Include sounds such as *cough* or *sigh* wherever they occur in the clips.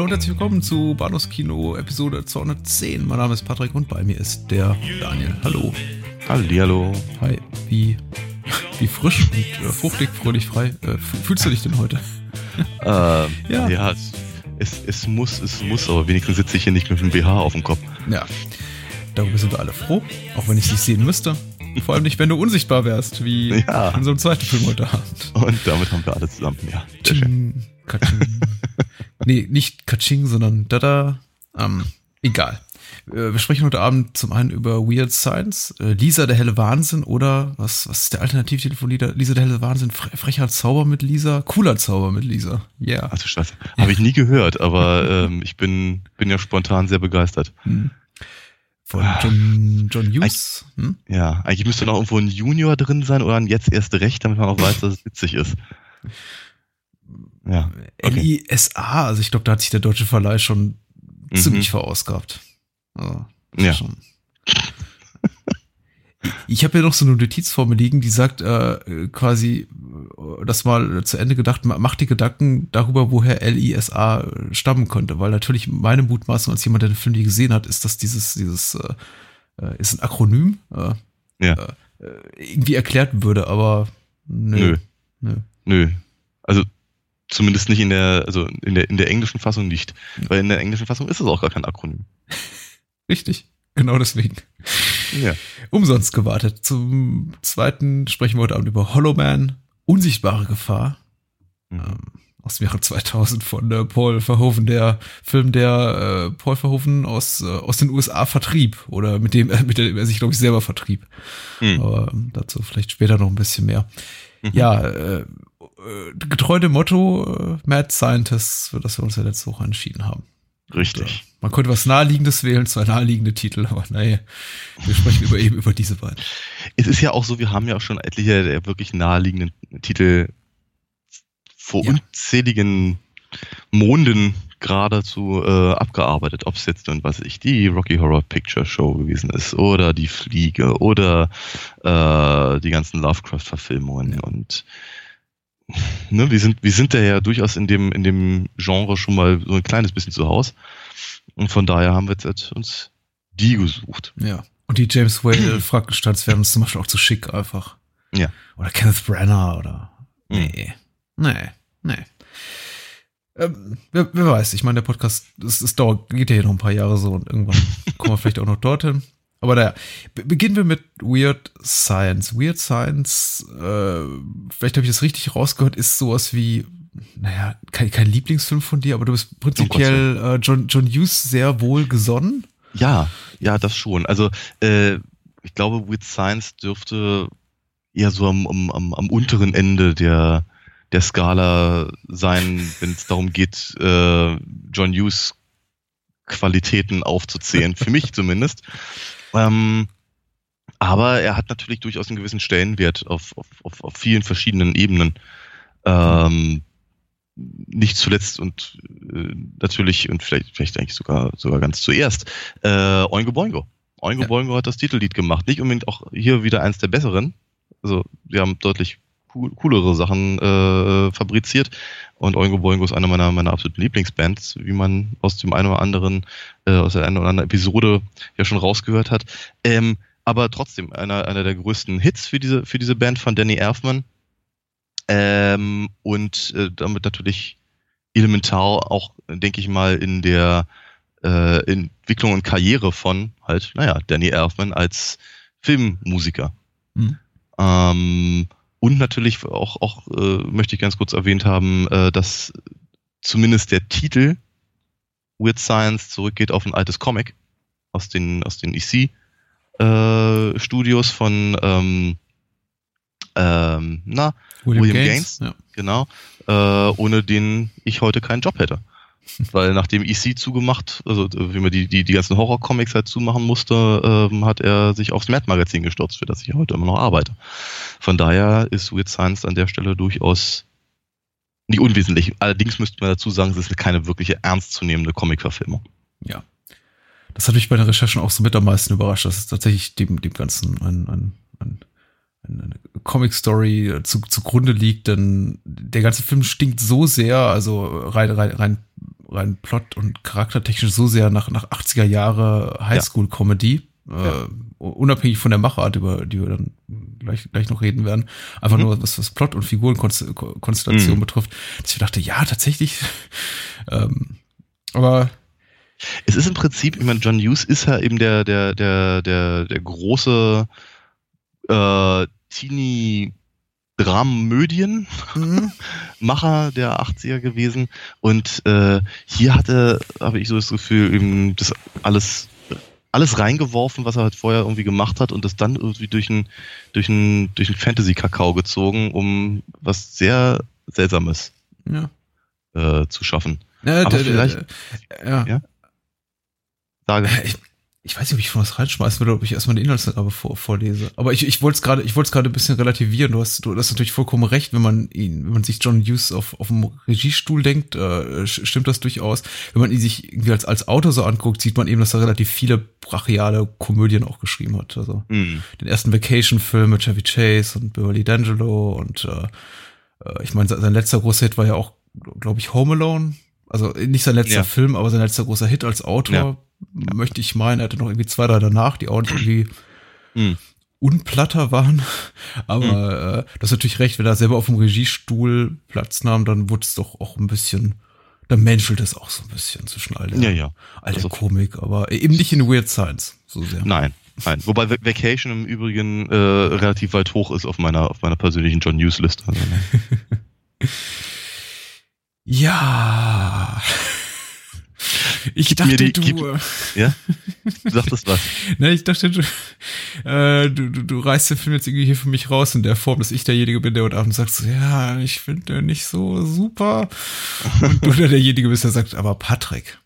Hallo und herzlich willkommen zu Bahnhofskino Episode 210. Mein Name ist Patrick und bei mir ist der Daniel. Hallo. Hallihallo. Hi. Wie, wie frisch und äh, fruchtig, fröhlich, frei äh, fühlst du dich denn heute? *laughs* *laughs* Ähm, ja, ja es, es, es, muss, es muss, aber wenigstens sitze ich hier nicht mit dem BH auf dem Kopf. Ja. Darüber sind wir alle froh, auch wenn ich es nicht sehen müsste. Vor allem nicht, wenn du unsichtbar wärst, wie ja. in so einem zweiten Film heute Abend. Und damit haben wir alle zusammen, ja. Sehr schön. Nee, nicht Kaching, sondern Dada. Ähm, egal. Äh, wir sprechen heute Abend zum einen über Weird Science, äh, Lisa der helle Wahnsinn oder was, was ist der Alternativtitel von Lisa, Lisa der helle Wahnsinn? Fre frecher Zauber mit Lisa? Cooler Zauber mit Lisa. Ja. Yeah. Ach du Scheiße. Habe ich nie gehört, aber ähm, ich bin, bin ja spontan sehr begeistert. Hm. Von ah. John, John Hughes. Hm? Ja, eigentlich müsste noch irgendwo ein Junior drin sein oder ein jetzt erst recht, damit man auch weiß, dass es witzig ist. Ja. Okay. LISA, also ich glaube, da hat sich der deutsche Verleih schon mhm. ziemlich verausgabt. Also, ja. Schon. *laughs* Ich habe ja noch so eine Notiz vor mir liegen, die sagt äh, quasi, äh, das mal zu Ende gedacht, macht die Gedanken darüber, woher LISA stammen könnte, weil natürlich meine Mutmaßung als jemand, der den Film nie gesehen hat, ist, dass dieses, dieses äh, äh ist ein Akronym, äh, ja. äh, irgendwie erklärt würde, aber nö. Nö. Nö. Also Zumindest nicht in der, also in der, in der englischen Fassung nicht. Weil in der englischen Fassung ist es auch gar kein Akronym. *laughs* Richtig. Genau deswegen. Ja. Umsonst gewartet. Zum zweiten sprechen wir heute Abend über Hollow Man, Unsichtbare Gefahr. Mhm. Ähm, aus dem Jahre 2000 von äh, Paul Verhoeven, der Film, der äh, Paul Verhoeven aus, äh, aus den USA vertrieb oder mit dem, *laughs* mit dem er sich, glaube ich, selber vertrieb. Mhm. Aber ähm, dazu vielleicht später noch ein bisschen mehr. Mhm. Ja, äh, getreu dem Motto äh, Mad Scientists, für das wir uns ja letzte Woche entschieden haben. Richtig. Und, äh, man könnte was Naheliegendes wählen, zwei naheliegende Titel, aber naja, wir sprechen über eben über diese beiden. Es ist ja auch so, wir haben ja auch schon etliche der wirklich naheliegenden Titel vor ja. unzähligen Monden geradezu äh, abgearbeitet, ob es jetzt nun, was ich, die Rocky Horror Picture Show gewesen ist oder die Fliege oder äh, die ganzen Lovecraft-Verfilmungen ja. und ne, wir sind, wir sind da ja durchaus in dem, in dem Genre schon mal so ein kleines bisschen zu Hause. Und von daher haben wir jetzt uns die gesucht. Ja. Und die James Whale *clears throat* Frankensteins werden uns zum Beispiel auch zu schick einfach. Ja. Oder Kenneth Branagh oder. Nee. Mhm. Nee. Nee. Ähm, wer, wer, weiß, ich meine, der Podcast, es, es dauert, geht ja hier noch ein paar Jahre so und irgendwann *laughs* kommen wir vielleicht auch noch dorthin. Aber naja, beginnen wir mit Weird Science. Weird Science, äh, vielleicht habe ich das richtig rausgehört, ist sowas wie, naja, kein, kein Lieblingsfilm von dir, aber du bist prinzipiell äh, John, John Hughes sehr wohl gesonnen. Ja, ja, das schon. Also äh, ich glaube, Weird Science dürfte eher so am, am, am unteren Ende der, der Skala sein, wenn es darum geht, äh, John Hughes Qualitäten aufzuzählen, für mich zumindest. Ähm, aber er hat natürlich durchaus einen gewissen Stellenwert auf, auf, auf, auf vielen verschiedenen Ebenen. Ähm, nicht zuletzt und äh, natürlich und vielleicht, vielleicht eigentlich sogar, sogar ganz zuerst, äh, Oingo Boingo. Oingo ja. Boingo hat das Titellied gemacht. Nicht unbedingt auch hier wieder eins der besseren. Also, wir haben deutlich coolere Sachen äh, fabriziert. Und Oingo Boingo ist eine meiner, meiner absoluten Lieblingsbands, wie man aus dem einen oder anderen, äh, aus der einen oder anderen Episode ja schon rausgehört hat. Ähm, aber trotzdem einer, einer der größten Hits für diese, für diese Band von Danny Erfman. Ähm, und äh, damit natürlich elementar auch, denke ich mal, in der äh, Entwicklung und Karriere von halt, naja, Danny Erfman als Filmmusiker. Mhm. Ähm, und natürlich auch, auch äh, möchte ich ganz kurz erwähnt haben, äh, dass zumindest der Titel Weird Science zurückgeht auf ein altes Comic aus den, aus den EC äh, Studios von ähm, ähm, na, William, William Gaines, Gaines ja. genau, äh, ohne den ich heute keinen Job hätte. Weil nachdem EC zugemacht, also äh, wie man die, die, die ganzen Horror-Comics halt zumachen musste, ähm, hat er sich aufs Mad-Magazin gestürzt, für das ich heute immer noch arbeite. Von daher ist Weird Science an der Stelle durchaus nicht unwesentlich. Allerdings müsste man dazu sagen, es ist keine wirkliche ernstzunehmende Comic-Verfilmung. Ja. Das hat mich bei der Recherche auch so mit am meisten überrascht, dass es tatsächlich dem, dem Ganzen ein, ein, ein, eine Comic-Story zu, zugrunde liegt, denn der ganze Film stinkt so sehr, also rein, rein, rein, rein Plot und charaktertechnisch so sehr nach, nach 80er Jahre Highschool-Comedy. Ja. Äh, unabhängig von der Machart, über die wir dann gleich, gleich noch reden werden, einfach mhm. nur was, was Plot und Figurenkonstellation mhm. betrifft, dass ich dachte, ja, tatsächlich. *laughs* ähm, aber es ist im Prinzip, ich meine, John Hughes ist ja eben der, der, der, der, der große äh, Teenie Dramödien mhm. *laughs* Macher der 80er gewesen und äh, hier hatte, habe ich so das Gefühl, eben das alles alles reingeworfen, was er halt vorher irgendwie gemacht hat und das dann irgendwie durch ein durch ein durch ein Fantasy Kakao gezogen, um was sehr seltsames ja. äh, zu schaffen. Ja, Aber vielleicht ja. ja? Sage. Ich, ich weiß nicht, ob ich von was reinschmeißen würde, ob ich erstmal eine Inhaltsangabe vor, vorlese. Aber ich, ich wollte es gerade, ich wollte es gerade ein bisschen relativieren. Du hast, du hast natürlich vollkommen recht, wenn man ihn, wenn man sich John Hughes auf, auf dem Regiestuhl denkt, äh, stimmt das durchaus. Wenn man ihn sich irgendwie als, als Autor so anguckt, sieht man eben, dass er relativ viele brachiale Komödien auch geschrieben hat. Also mhm. den ersten Vacation-Film mit Chevy Chase und Beverly D'Angelo und äh, äh ich meine, sein letzter großer Hit war ja auch, glaube ich, Home Alone. Also nicht sein letzter ja. Film, aber sein letzter großer Hit als Autor. Ja möchte ich meinen. Er hatte noch irgendwie zwei, drei danach, die auch nicht irgendwie mhm. unplatter waren. *laughs* Aber mhm. äh, das ist natürlich recht, wenn er selber auf dem Regiestuhl Platz nahm, dann wurde es doch auch ein bisschen, dann menschelt es auch so ein bisschen zwischen all der, ja, ja. all der also, Komik, aber eben nicht in Weird Science so sehr. Nein. Nein, wobei Vacation im Übrigen äh, relativ weit hoch ist auf meiner auf meiner persönlichen John News Liste. Also, *laughs* ne? ja. Ich dachte, die, du. Gib, ja? Du dachtest was? *laughs* ne, ich dachte, du, äh, du, du, du reißt den Film jetzt irgendwie hier für mich raus in der Form, dass ich derjenige bin, der heute Abend sagt, ja, ich finde den nicht so super. Und du derjenige bist, der sagt, aber Patrick.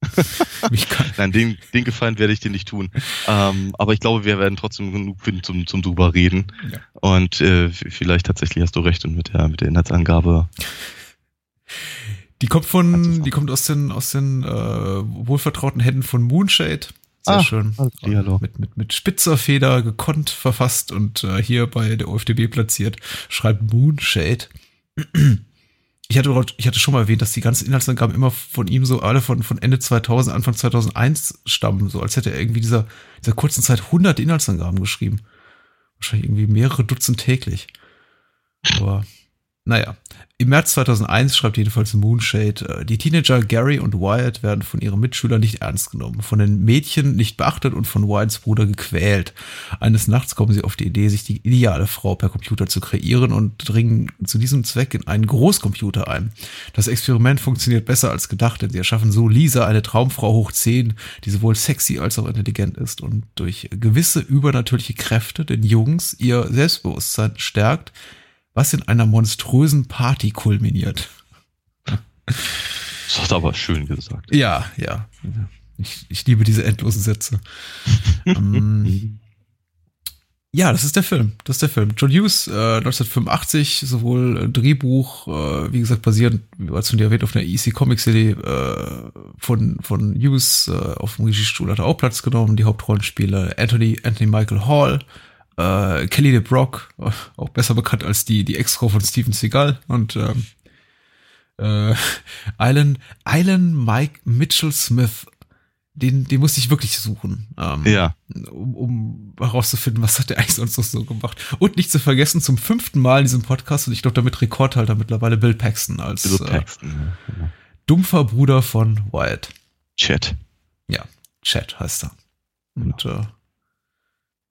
*laughs* Nein, den, den Gefallen werde ich dir nicht tun. Ähm, aber ich glaube, wir werden trotzdem genug finden zum, zum drüber reden. Ja. Und äh, vielleicht tatsächlich hast du recht und mit der, mit der Inhaltsangabe die kommt von, die kommt aus den, aus den äh, wohlvertrauten Händen von Moonshade. Sehr ah, schön. Hallo. Mit, mit, mit spitzer Feder gekonnt verfasst und äh, hier bei der OFDB platziert, schreibt Moonshade. Ich hatte, ich hatte schon mal erwähnt, dass die ganzen Inhaltsangaben immer von ihm so alle von, von Ende 2000, Anfang 2001 stammen, so als hätte er irgendwie dieser, dieser kurzen Zeit 100 Inhaltsangaben geschrieben. Wahrscheinlich irgendwie mehrere Dutzend täglich. Aber naja, im März 2001 schreibt jedenfalls Moonshade, äh, die Teenager Gary und Wyatt werden von ihren Mitschülern nicht ernst genommen, von den Mädchen nicht beachtet und von Wyatts Bruder gequält. Eines Nachts kommen sie auf die Idee, sich die ideale Frau per Computer zu kreieren und dringen zu diesem Zweck in einen Großcomputer ein. Das Experiment funktioniert besser als gedacht, denn sie erschaffen so Lisa, eine Traumfrau hoch 10, die sowohl sexy als auch intelligent ist und durch gewisse übernatürliche Kräfte den Jungs ihr Selbstbewusstsein stärkt, was in einer monströsen Party kulminiert. Das hat aber schön gesagt. Ja, ja. Ich, ich liebe diese endlosen Sätze. *laughs* ähm, ja, das ist der Film. Das ist der Film. John Hughes, äh, 1985, sowohl Drehbuch, äh, wie gesagt, basierend, wie bereits dir erwähnt, auf einer EC Comic CD äh, von, von Hughes äh, auf dem Regiestuhl hat er auch Platz genommen. Die Hauptrollenspieler Anthony, Anthony Michael Hall, äh, Kelly de Brock, auch besser bekannt als die, die Ex-Frau von Steven Seagal und ähm, äh, *laughs* Island, Island Mike Mitchell Smith, den, den musste ich wirklich suchen, ähm, ja. um, um herauszufinden, was hat der eigentlich sonst noch so gemacht. Und nicht zu vergessen, zum fünften Mal in diesem Podcast, und ich glaube damit Rekordhalter mittlerweile Bill Paxton als Bill äh, Paxton, äh, ja. dumpfer Bruder von Wyatt. Chat. Ja, Chat heißt er. Und genau. äh,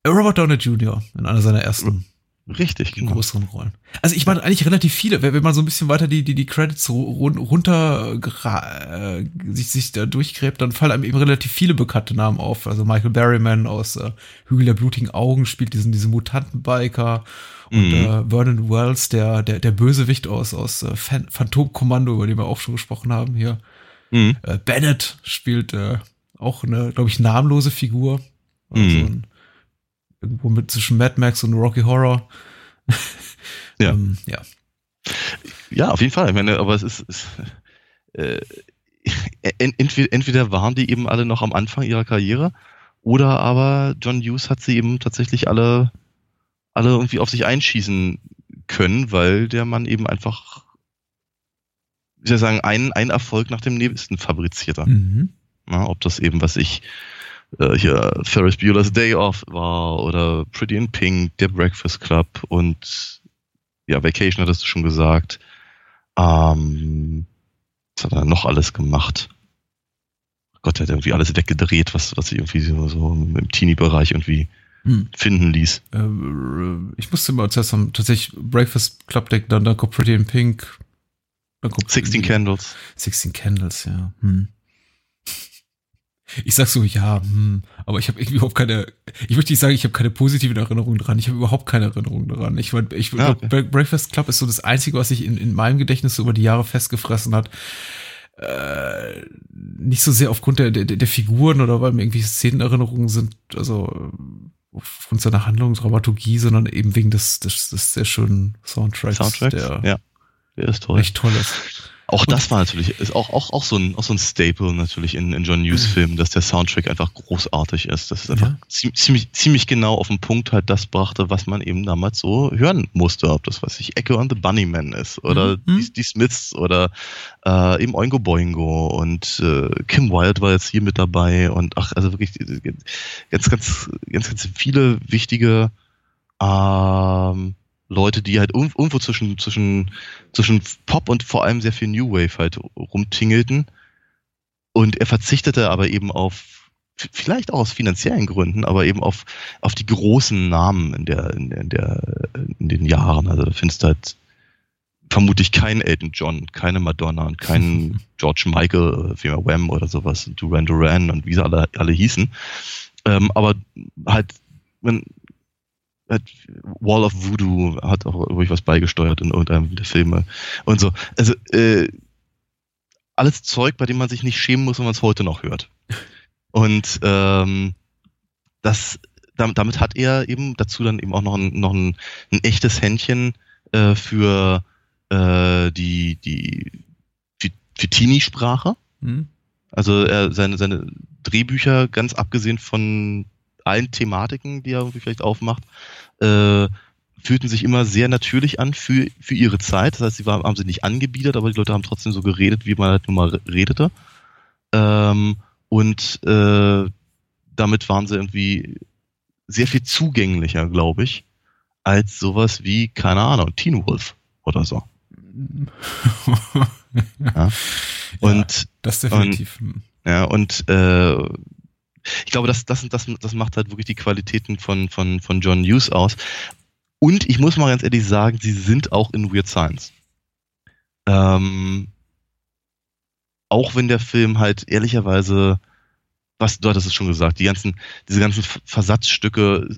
Robert Downey Jr. in einer seiner ersten Richtig, genau. größeren Rollen. Also ich meine eigentlich relativ viele, wenn man so ein bisschen weiter die die die Credits runter äh, sich sich da durchgräbt, dann fallen einem eben relativ viele bekannte Namen auf. Also Michael Berryman aus äh, Hügel der blutigen Augen spielt diesen diese Mutantenbiker und mhm. äh, Vernon Wells, der der der Bösewicht aus aus äh, Phantomkommando, über den wir auch schon gesprochen haben hier. Mhm. Äh, Bennett spielt äh, auch eine, glaube ich, namenlose Figur. Also mhm. ein, irgendwo mit zwischen Mad Max und Rocky Horror. ja. *laughs* ähm, ja. Ja, auf jeden Fall. Ich meine, aber es ist, es, äh, entweder, entweder waren die eben alle noch am Anfang ihrer Karriere oder aber John Hughes hat sie eben tatsächlich alle, alle irgendwie auf sich einschießen können, weil der Mann eben einfach, wie soll ich sagen, einen, einen Erfolg nach dem nächsten fabrizierte. Mhm. Na, ob das eben, was ich, äh, hier Ferris Bueller's Day Off war oder Pretty in Pink, der Breakfast Club und ja, Vacation hattest du schon gesagt. Ähm, was hat er noch alles gemacht? Gott, er hat irgendwie alles weggedreht, was, was sich irgendwie so, so im Teenie-Bereich irgendwie hm. finden ließ. Äh, ich musste mal zuerst haben, tatsächlich Breakfast Club Deck, dann, dann kommt Pretty in Pink. Dann kommt 16 Candles. 16 Candles, ja. Hm. Ich sag so, ja, hm, aber ich habe irgendwie überhaupt keine, ich möchte nicht sagen, ich habe keine positiven Erinnerungen dran. Ich habe überhaupt keine Erinnerungen daran. Ich, ich ja, okay. Breakfast Club ist so das Einzige, was sich in, in meinem Gedächtnis so über die Jahre festgefressen hat. Äh, nicht so sehr aufgrund der, der, der Figuren oder weil mir irgendwie Szenenerinnerungen sind, also aufgrund seiner Handlung, Dramaturgie, sondern eben wegen des, des, des sehr schönen Soundtracks, Soundtracks der, ja. der ist toll. echt toll ist. Auch das war natürlich, ist auch, auch, auch, so, ein, auch so ein Staple natürlich in, in John Hughes Filmen, dass der Soundtrack einfach großartig ist. Das ist einfach ja. ziemlich, ziemlich genau auf den Punkt halt das brachte, was man eben damals so hören musste. Ob das, was ich, Echo and the Bunnymen ist oder mhm. die, die, Smiths oder äh, eben Oingo Boingo und äh, Kim Wilde war jetzt hier mit dabei und ach, also wirklich ganz, ganz, ganz, ganz viele wichtige ähm, Leute, die halt irgendwo zwischen, zwischen, zwischen Pop und vor allem sehr viel New Wave halt rumtingelten. Und er verzichtete aber eben auf, vielleicht auch aus finanziellen Gründen, aber eben auf, auf die großen Namen in der, in, in der, in den Jahren. Also da findest du halt vermutlich keinen Elton John, keine Madonna und keinen *laughs* George Michael, wie Wham oder sowas, Duran Duran und wie sie alle, alle hießen. Ähm, aber halt, man, Wall of Voodoo hat auch ruhig was beigesteuert in irgendeinem der Filme und so. Also äh, alles Zeug, bei dem man sich nicht schämen muss, wenn man es heute noch hört. Und ähm, das, damit hat er eben dazu dann eben auch noch ein, noch ein, ein echtes Händchen äh, für äh, die, die für, für Teenie-Sprache. Mhm. Also er, seine, seine Drehbücher, ganz abgesehen von allen Thematiken, die er irgendwie vielleicht aufmacht, äh, fühlten sich immer sehr natürlich an für, für ihre Zeit. Das heißt, sie waren, haben sie nicht angebiedert, aber die Leute haben trotzdem so geredet, wie man halt nun mal redete. Ähm, und äh, damit waren sie irgendwie sehr viel zugänglicher, glaube ich, als sowas wie, keine Ahnung, Teen Wolf oder so. *laughs* ja. Und ja, das definitiv. Und, ja, und äh, ich glaube, das, das, das, das macht halt wirklich die Qualitäten von, von, von John Hughes aus. Und ich muss mal ganz ehrlich sagen, sie sind auch in Weird Science. Ähm, auch wenn der Film halt ehrlicherweise, was du hattest es schon gesagt, die ganzen, diese ganzen Versatzstücke,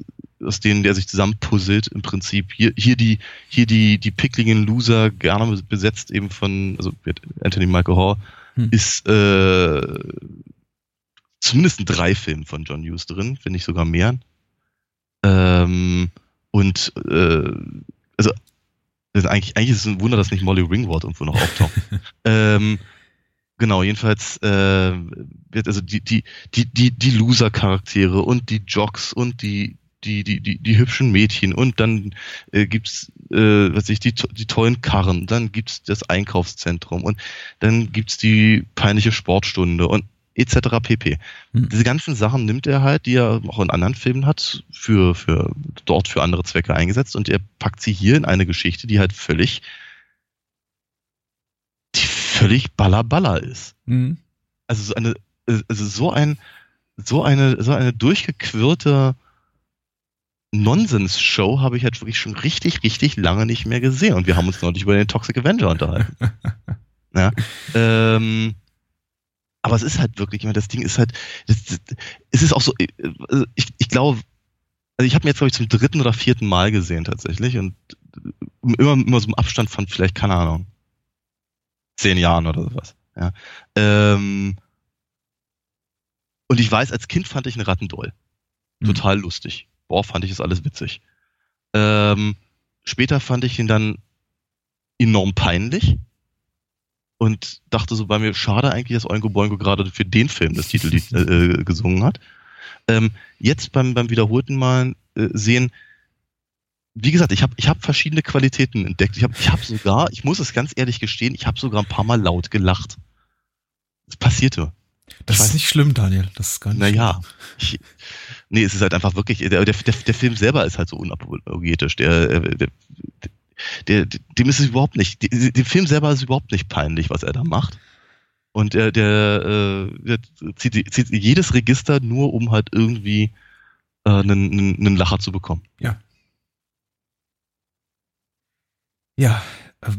aus denen der sich zusammenpuzzelt, im Prinzip hier, hier die, hier die, die pickligen Loser, gerne besetzt eben von, also Anthony Michael Hall, hm. ist äh, zumindest drei Filmen von John Hughes drin, wenn nicht sogar mehr. Ähm, und äh, also eigentlich, eigentlich ist es ein Wunder, dass nicht Molly Ringwald irgendwo noch auftaucht. *laughs* ähm, genau, jedenfalls äh, wird also die, die, die, die, die Loser-Charaktere und die Jocks und die, die, die, die, die hübschen Mädchen und dann äh, gibt's, äh, was ich, die, die tollen Karren, dann gibt's das Einkaufszentrum und dann gibt's die peinliche Sportstunde und etc. pp. Mhm. Diese ganzen Sachen nimmt er halt, die er auch in anderen Filmen hat, für, für dort für andere Zwecke eingesetzt und er packt sie hier in eine Geschichte, die halt völlig, die völlig ballerballer ist. Mhm. Also so eine, also so ein, so eine, so eine durchgequirlte Nonsens-Show habe ich halt wirklich schon richtig, richtig lange nicht mehr gesehen. Und wir haben uns neulich über den Toxic Avenger unterhalten. *laughs* ja, ähm, aber es ist halt wirklich, das Ding ist halt, das, das, es ist auch so, also ich, ich glaube, also ich habe mir jetzt, glaube ich, zum dritten oder vierten Mal gesehen tatsächlich und immer, immer so im Abstand von vielleicht, keine Ahnung, zehn Jahren oder sowas. Ja. Ähm, und ich weiß, als Kind fand ich einen Rattendoll. Mhm. Total mhm. lustig. Boah, fand ich es alles witzig. Ähm, später fand ich ihn dann enorm peinlich und dachte so bei mir, schade eigentlich, dass Oingo Boingo gerade für den Film das Titellied äh, gesungen hat. Ähm, jetzt beim, beim wiederholten Mal äh, sehen, wie gesagt, ich habe ich hab verschiedene Qualitäten entdeckt. Ich habe ich hab sogar, ich muss es ganz ehrlich gestehen, ich habe sogar ein paar Mal laut gelacht. Das passierte. Das ich ist weiß, nicht schlimm, Daniel. Das ist gar nicht Naja, ich, nee, es ist halt einfach wirklich, der, der, der, der Film selber ist halt so unapologetisch. Der, äh, der, der, dem ist es überhaupt nicht, dem Film selber ist überhaupt nicht peinlich, was er da macht. Und der, der, äh, der zieht, zieht jedes Register nur, um halt irgendwie äh, einen, einen, einen Lacher zu bekommen. Ja. Ja. Äh,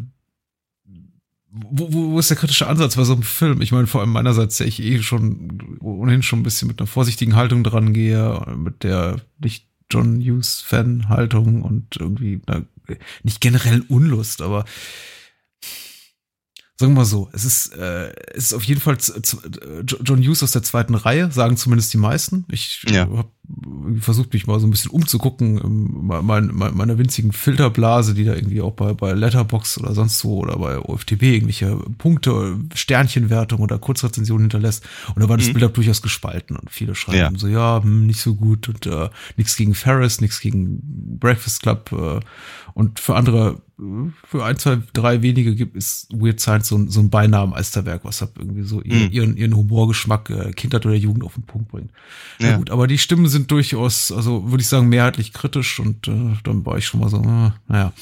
wo, wo, wo ist der kritische Ansatz bei so einem Film? Ich meine, vor allem meinerseits, der ich eh schon ohnehin schon ein bisschen mit einer vorsichtigen Haltung dran gehe, mit der nicht John Hughes-Fan-Haltung und irgendwie einer, nicht generell Unlust, aber sagen wir mal so, es ist, äh, es ist auf jeden Fall John Hughes aus der zweiten Reihe, sagen zumindest die meisten. Ich ja. habe versucht, mich mal so ein bisschen umzugucken, mein, mein, meiner winzigen Filterblase, die da irgendwie auch bei, bei Letterbox oder sonst wo oder bei OFTB irgendwelche Punkte, Sternchenwertung oder Kurzrezensionen hinterlässt. Und da war das mhm. Bild auch durchaus gespalten und viele schreiben ja. so, ja, hm, nicht so gut und äh, nichts gegen Ferris, nichts gegen Breakfast Club äh, und für andere für ein, zwei, drei wenige gibt, ist Weird Science so, ein, so ein Beinameneisterwerk, was halt irgendwie so ihren, mhm. ihren, ihren Humorgeschmack äh, Kindheit oder Jugend auf den Punkt bringt. Ja. ja. gut, aber die Stimmen sind durchaus, also würde ich sagen, mehrheitlich kritisch und äh, dann war ich schon mal so, äh, naja,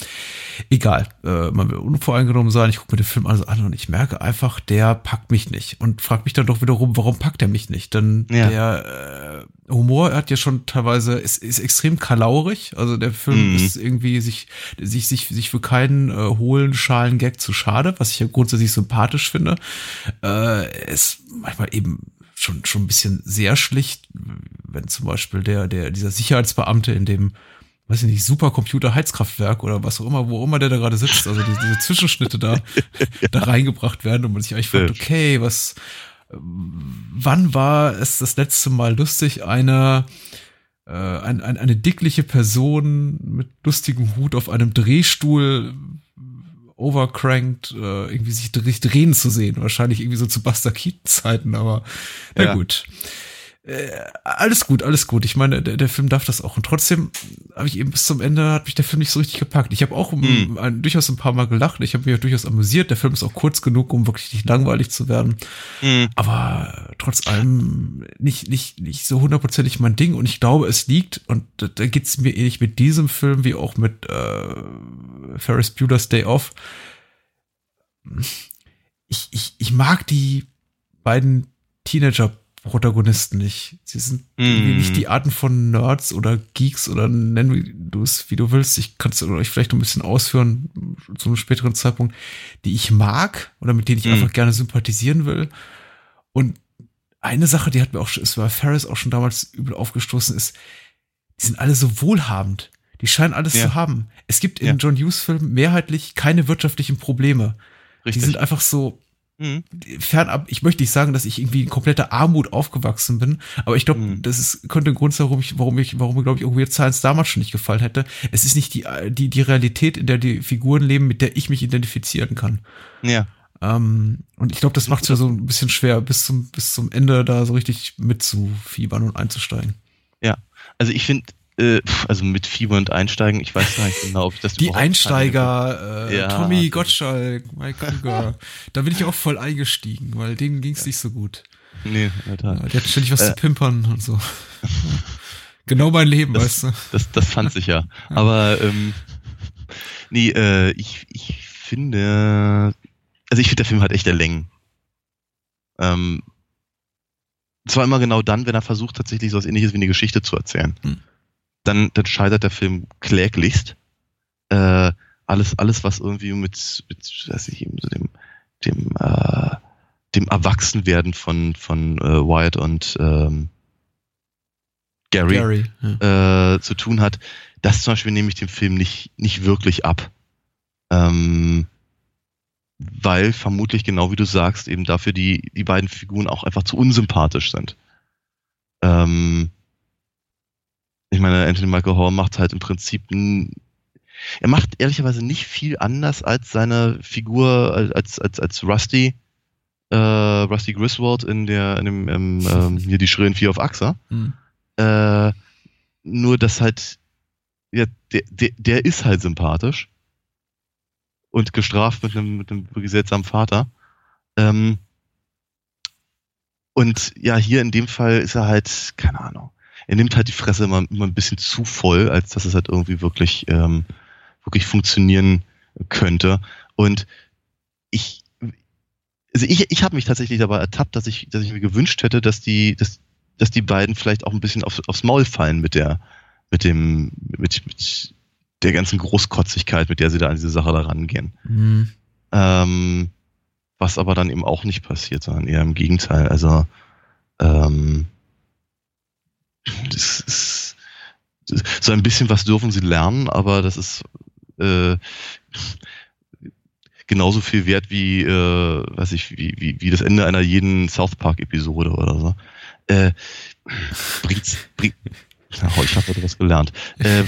egal. Äh, man will unvoreingenommen sein, ich gucke mir den Film also an und ich merke einfach, der packt mich nicht und frage mich dann doch wiederum, warum packt er mich nicht? Denn ja. der äh, Humor hat ja schon teilweise, ist, ist extrem kalaurig, also der Film mhm. ist irgendwie sich, sich, sich, sich für keinen äh, hohlen Schalen-Gag zu schade, was ich ja grundsätzlich sympathisch finde. Äh, ist manchmal eben schon, schon ein bisschen sehr schlicht, wenn zum Beispiel der, der, dieser Sicherheitsbeamte in dem, weiß ich nicht, Supercomputer-Heizkraftwerk oder was auch immer, wo immer der da gerade sitzt, also diese, diese Zwischenschnitte da, *laughs* da reingebracht werden und man sich eigentlich fragt, okay, was, wann war es das letzte Mal lustig, eine, äh, ein, ein, eine dickliche Person mit lustigem Hut auf einem Drehstuhl overcranked, äh, irgendwie sich drehen zu sehen. Wahrscheinlich irgendwie so zu Buster Keaton-Zeiten, aber na ja. gut. Äh, alles gut, alles gut. Ich meine, der, der Film darf das auch. Und trotzdem habe ich eben bis zum Ende, hat mich der Film nicht so richtig gepackt. Ich habe auch mm. ein, durchaus ein paar Mal gelacht. Ich habe mich auch durchaus amüsiert. Der Film ist auch kurz genug, um wirklich nicht langweilig zu werden. Mm. Aber trotz allem nicht, nicht, nicht so hundertprozentig mein Ding. Und ich glaube, es liegt, und da, da geht es mir ähnlich mit diesem Film wie auch mit äh, Ferris Bueller's Day Off. Ich, ich, ich mag die beiden Teenager Protagonisten nicht. Sie sind mm. nicht die Arten von Nerds oder Geeks oder nennen du es, wie du willst. Ich kann es euch vielleicht noch ein bisschen ausführen zu einem späteren Zeitpunkt, die ich mag oder mit denen ich mm. einfach gerne sympathisieren will. Und eine Sache, die hat mir auch, ist bei Ferris auch schon damals übel aufgestoßen, ist, die sind alle so wohlhabend. Die scheinen alles ja. zu haben. Es gibt in ja. John Hughes Filmen mehrheitlich keine wirtschaftlichen Probleme. Richtig. Die sind einfach so, Mhm. Fernab, ich möchte nicht sagen, dass ich irgendwie in kompletter Armut aufgewachsen bin, aber ich glaube, mhm. das ist, könnte ein Grund sein, warum ich, warum ich, warum mir, glaube ich, irgendwie Science damals schon nicht gefallen hätte. Es ist nicht die, die, die Realität, in der die Figuren leben, mit der ich mich identifizieren kann. Ja. Ähm, und ich glaube, das macht es ja so ein bisschen schwer, bis zum, bis zum Ende da so richtig mitzufiebern und einzusteigen. Ja. Also ich finde, äh, also mit Fieber und Einsteigen, ich weiß gar nicht genau, ob ich das Die Einsteiger, äh, ja. Tommy Gottschalk, Mike Krüger, *laughs* da bin ich auch voll eingestiegen, weil denen ging es nicht so gut. Nee, Alter. Ja, der hat ständig was äh, zu pimpern und so. *laughs* genau mein Leben, das, weißt du. Das, das fand sich ja. Aber ähm, nee, äh, ich, ich finde, also ich finde der Film hat echt der Längen. Ähm, zwar immer genau dann, wenn er versucht, tatsächlich so was ähnliches wie eine Geschichte zu erzählen. Hm dann, dann scheitert der Film kläglichst. Äh, alles, alles, was irgendwie mit, mit weiß ich, so dem, dem, äh, dem Erwachsenwerden von, von äh, Wyatt und ähm, Gary, Gary ja. äh, zu tun hat, das zum Beispiel nehme ich dem Film nicht, nicht wirklich ab. Ähm, weil vermutlich genau wie du sagst, eben dafür die, die beiden Figuren auch einfach zu unsympathisch sind. Ähm, ich meine, Anthony Michael Hall macht halt im Prinzip ein, er macht ehrlicherweise nicht viel anders als seine Figur als, als, als Rusty, äh, Rusty Griswold in der, in dem, ähm, ähm, *laughs* hier die schrillen Vier auf Axa. Mhm. Äh, nur, dass halt, ja, der, der, der ist halt sympathisch und gestraft mit einem, mit einem wirklich seltsamen Vater. Ähm, und ja, hier in dem Fall ist er halt, keine Ahnung, er nimmt halt die Fresse immer, immer ein bisschen zu voll, als dass es halt irgendwie wirklich, ähm, wirklich funktionieren könnte. Und ich, also ich, ich habe mich tatsächlich dabei ertappt, dass ich, dass ich mir gewünscht hätte, dass die, dass, dass die beiden vielleicht auch ein bisschen auf, aufs Maul fallen mit der, mit dem, mit, mit der ganzen Großkotzigkeit, mit der sie da an diese Sache da rangehen. Mhm. Ähm, was aber dann eben auch nicht passiert, sondern eher im Gegenteil. Also ähm, das ist, das so ein bisschen was dürfen sie lernen, aber das ist äh, genauso viel wert wie, äh, weiß ich, wie, wie, wie das Ende einer jeden South Park-Episode oder so. Äh, bringt's, bringt, na, ich habe etwas gelernt. Äh,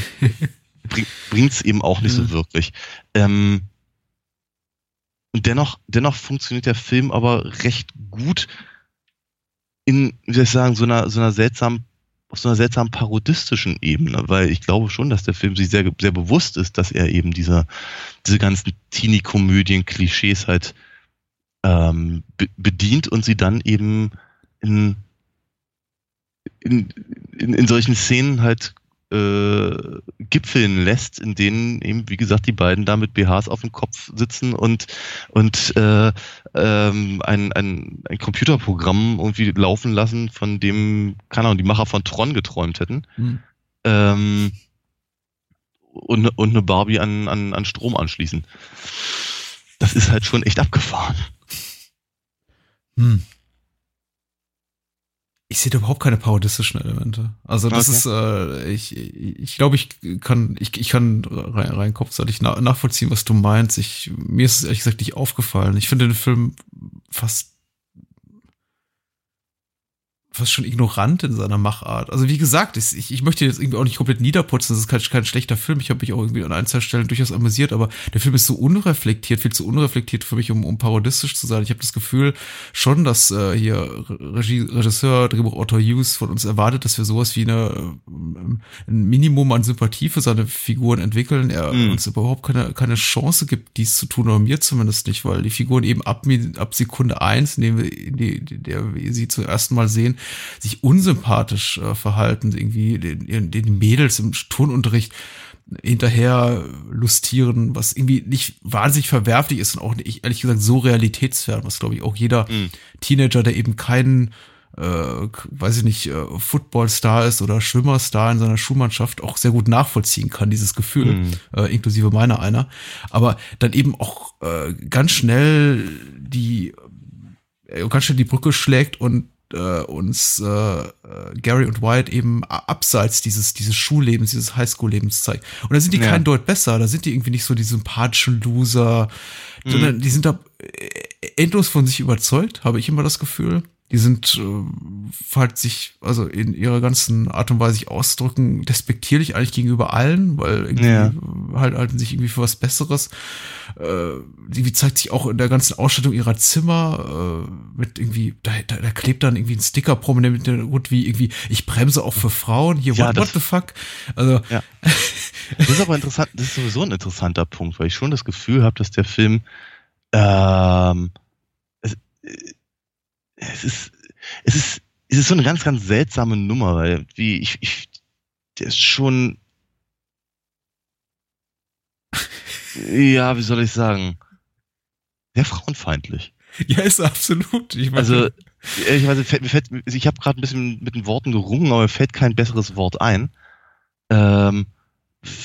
bringt es eben auch nicht so mhm. wirklich. Ähm, und dennoch, dennoch funktioniert der Film aber recht gut in, wie soll ich sagen, so einer, so einer seltsamen auf so einer seltsamen parodistischen Ebene, weil ich glaube schon, dass der Film sich sehr, sehr bewusst ist, dass er eben diese, diese ganzen Teenie-Komödien-Klischees halt ähm, be bedient und sie dann eben in, in, in, in solchen Szenen halt äh, gipfeln lässt, in denen eben, wie gesagt, die beiden da mit BHs auf dem Kopf sitzen und, und äh, ähm, ein, ein, ein Computerprogramm irgendwie laufen lassen, von dem, keine Ahnung, die Macher von Tron geträumt hätten. Mhm. Ähm, und, und eine Barbie an, an, an Strom anschließen. Das ist halt schon echt abgefahren. Hm ich sehe da überhaupt keine parodistischen Elemente. Also das okay. ist, äh, ich, ich glaube, ich kann, ich, ich kann rein, rein kopfseitig nachvollziehen, was du meinst. Ich, mir ist es ehrlich gesagt nicht aufgefallen. Ich finde den Film fast fast schon ignorant in seiner Machart. Also wie gesagt, ich, ich möchte jetzt irgendwie auch nicht komplett niederputzen, das ist kein, kein schlechter Film. Ich habe mich auch irgendwie an ein, zwei Stellen durchaus amüsiert, aber der Film ist so unreflektiert, viel zu unreflektiert für mich, um, um parodistisch zu sein. Ich habe das Gefühl schon, dass äh, hier Regie, Regisseur, Drehbuchautor Hughes von uns erwartet, dass wir sowas wie eine, ähm, ein Minimum an Sympathie für seine Figuren entwickeln. Er mhm. uns überhaupt keine, keine Chance gibt, dies zu tun, oder mir zumindest nicht, weil die Figuren eben ab, ab Sekunde eins, in, dem wir, in die, der wir sie zum ersten Mal sehen, sich unsympathisch äh, verhalten, irgendwie den, den Mädels im Turnunterricht hinterher lustieren, was irgendwie nicht wahnsinnig verwerflich ist und auch nicht, ehrlich gesagt so realitätsfern, was glaube ich auch jeder mhm. Teenager, der eben keinen äh, weiß ich nicht, äh, Footballstar ist oder Schwimmerstar in seiner Schulmannschaft auch sehr gut nachvollziehen kann, dieses Gefühl, mhm. äh, inklusive meiner einer. Aber dann eben auch äh, ganz schnell die äh, ganz schnell die Brücke schlägt und äh, uns äh, äh, Gary und Wyatt eben abseits dieses, dieses Schullebens, dieses Highschool-Lebens zeigt. Und da sind die ja. kein Deut besser, da sind die irgendwie nicht so die sympathischen Loser, mhm. sondern die sind da äh, endlos von sich überzeugt, habe ich immer das Gefühl die sind äh, halt sich, also in ihrer ganzen Art und Weise sich ausdrücken, despektierlich eigentlich gegenüber allen, weil irgendwie ja. Halt halten sich irgendwie für was Besseres. Äh, die zeigt sich auch in der ganzen Ausstattung ihrer Zimmer äh, mit irgendwie, da, da, da klebt dann irgendwie ein Sticker prominent mit gut wie irgendwie, ich bremse auch für Frauen, hier, ja, what, das, what the fuck? Also. Ja. Das ist aber interessant, das ist sowieso ein interessanter Punkt, weil ich schon das Gefühl habe, dass der Film ähm, es, es ist, es ist, es ist so eine ganz, ganz seltsame Nummer, weil wie ich, ich der ist schon, ja, wie soll ich sagen, sehr frauenfeindlich. Ja, ist absolut. Ich also, ich, weiß, fällt, fällt, ich habe gerade ein bisschen mit den Worten gerungen, aber mir fällt kein besseres Wort ein. Ähm,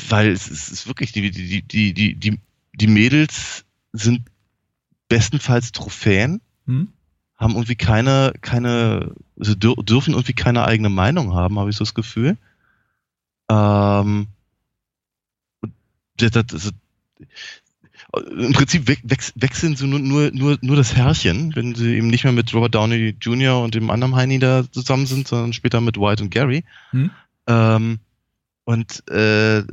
weil es, ist wirklich, die, die, die, die, die, die Mädels sind bestenfalls Trophäen. Hm? haben irgendwie keine, keine, sie dürfen irgendwie keine eigene Meinung haben, habe ich so das Gefühl. Ähm, das, das, im Prinzip we wechseln sie nur, nur, nur, nur das Herrchen, wenn sie eben nicht mehr mit Robert Downey Jr. und dem anderen Heini da zusammen sind, sondern später mit White und Gary. Hm? Ähm, und äh,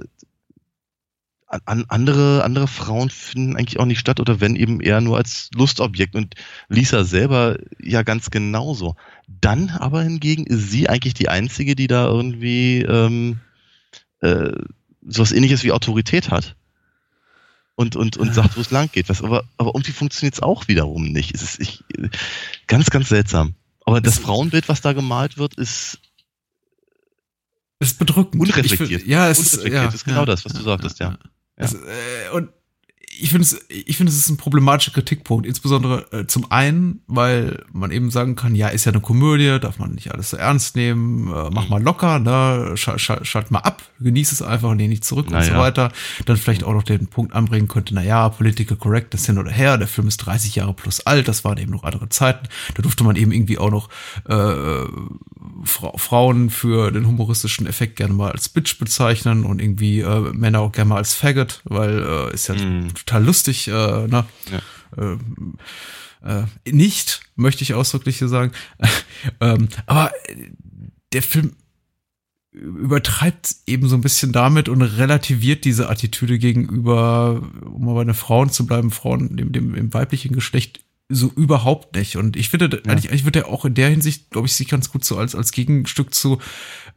an, andere, andere Frauen finden eigentlich auch nicht statt oder wenn eben eher nur als Lustobjekt und Lisa selber ja ganz genauso. Dann aber hingegen ist sie eigentlich die Einzige, die da irgendwie ähm, äh, sowas ähnliches wie Autorität hat und, und, und sagt, wo es lang geht. Was, aber, aber irgendwie funktioniert es auch wiederum nicht. Es ist ich, ganz, ganz seltsam. Aber das Frauenbild, was da gemalt wird, ist ist bedrückend. Unreflektiert. Find, ja, es Unreflektiert ist, ja, ist genau ja, das, was du sagtest, ja. ja. Es, äh, und ich finde es, ich finde es ist ein problematischer Kritikpunkt, insbesondere äh, zum einen, weil man eben sagen kann, ja, ist ja eine Komödie, darf man nicht alles so ernst nehmen, äh, mach mhm. mal locker, ne, schalt, schalt, schalt mal ab, genieß es einfach, lehn nicht zurück Na und so weiter. Dann vielleicht auch noch den Punkt anbringen könnte, na ja, Political Correctness hin oder her, der Film ist 30 Jahre plus alt, das waren eben noch andere Zeiten, da durfte man eben irgendwie auch noch äh, Fra Frauen für den humoristischen Effekt gerne mal als Bitch bezeichnen und irgendwie äh, Männer auch gerne mal als Faggot, weil äh, ist ja mm. Total lustig, äh, ne? Ja. Äh, äh, nicht, möchte ich ausdrücklich hier sagen. *laughs* ähm, aber der Film übertreibt eben so ein bisschen damit und relativiert diese Attitüde gegenüber, um mal bei den Frauen zu bleiben, Frauen dem, dem, dem weiblichen Geschlecht so überhaupt nicht. Und ich finde, ja. eigentlich, eigentlich wird er auch in der Hinsicht, glaube ich, sich ganz gut so als, als Gegenstück zu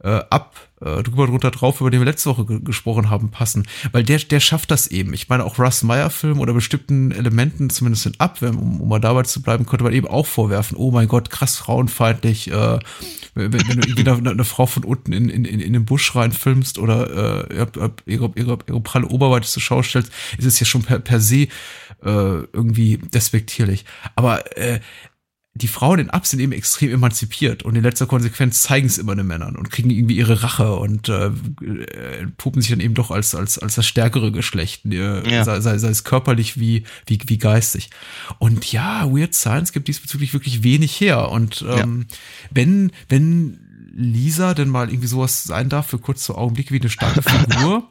äh, ab, äh, drüber drunter drauf, über den wir letzte Woche gesprochen haben, passen. Weil der, der schafft das eben. Ich meine, auch Russ Meyer-Film oder bestimmten Elementen, zumindest in Ab, um, um mal dabei zu bleiben, könnte man eben auch vorwerfen, oh mein Gott, krass frauenfeindlich, äh, wenn, wenn du irgendwie eine, eine, Frau von unten in, in, in, in den Busch reinfilmst oder äh, ihre, ihre, ihre pralle Oberweite zur Schau stellst, ist es ja schon per, per se äh, irgendwie despektierlich. Aber äh, die Frauen in Up sind eben extrem emanzipiert und in letzter Konsequenz zeigen es immer den Männern und kriegen irgendwie ihre Rache und äh, äh, puppen sich dann eben doch als, als, als das stärkere Geschlecht, äh, ja. sei, sei, sei es körperlich wie, wie, wie geistig. Und ja, Weird Science gibt diesbezüglich wirklich wenig her. Und ähm, ja. wenn, wenn Lisa denn mal irgendwie sowas sein darf für kurze Augenblicke wie eine starke *laughs* Figur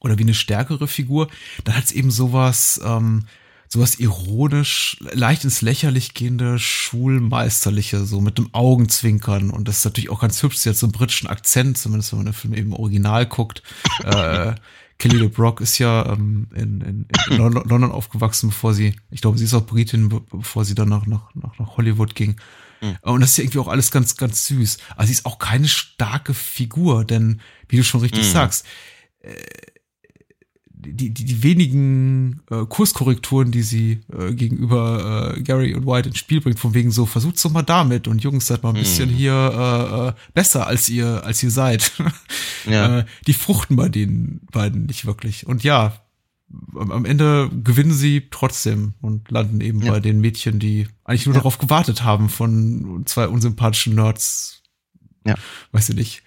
oder wie eine stärkere Figur, dann hat es eben sowas, ähm, sowas ironisch, leicht ins Lächerlich gehende, schulmeisterliche, so mit dem Augenzwinkern. Und das ist natürlich auch ganz hübsch, sie hat so einen britischen Akzent, zumindest wenn man den Film eben original guckt. *laughs* äh, Kelly LeBrock ist ja ähm, in, in, in London aufgewachsen, bevor sie, ich glaube, sie ist auch Britin, bevor sie dann nach, nach, nach Hollywood ging. Mhm. Und das ist ja irgendwie auch alles ganz, ganz süß. Aber sie ist auch keine starke Figur, denn, wie du schon richtig mhm. sagst, äh, die, die, die wenigen äh, Kurskorrekturen, die sie äh, gegenüber äh, Gary und White ins Spiel bringt, von wegen so, versucht's doch mal damit und Jungs, seid mal ein bisschen mm. hier äh, äh, besser, als ihr, als ihr seid. ja. *laughs* äh, die fruchten bei den beiden nicht wirklich. Und ja, am, am Ende gewinnen sie trotzdem und landen eben ja. bei den Mädchen, die eigentlich nur ja. darauf gewartet haben, von zwei unsympathischen Nerds. Ja. Weißt du nicht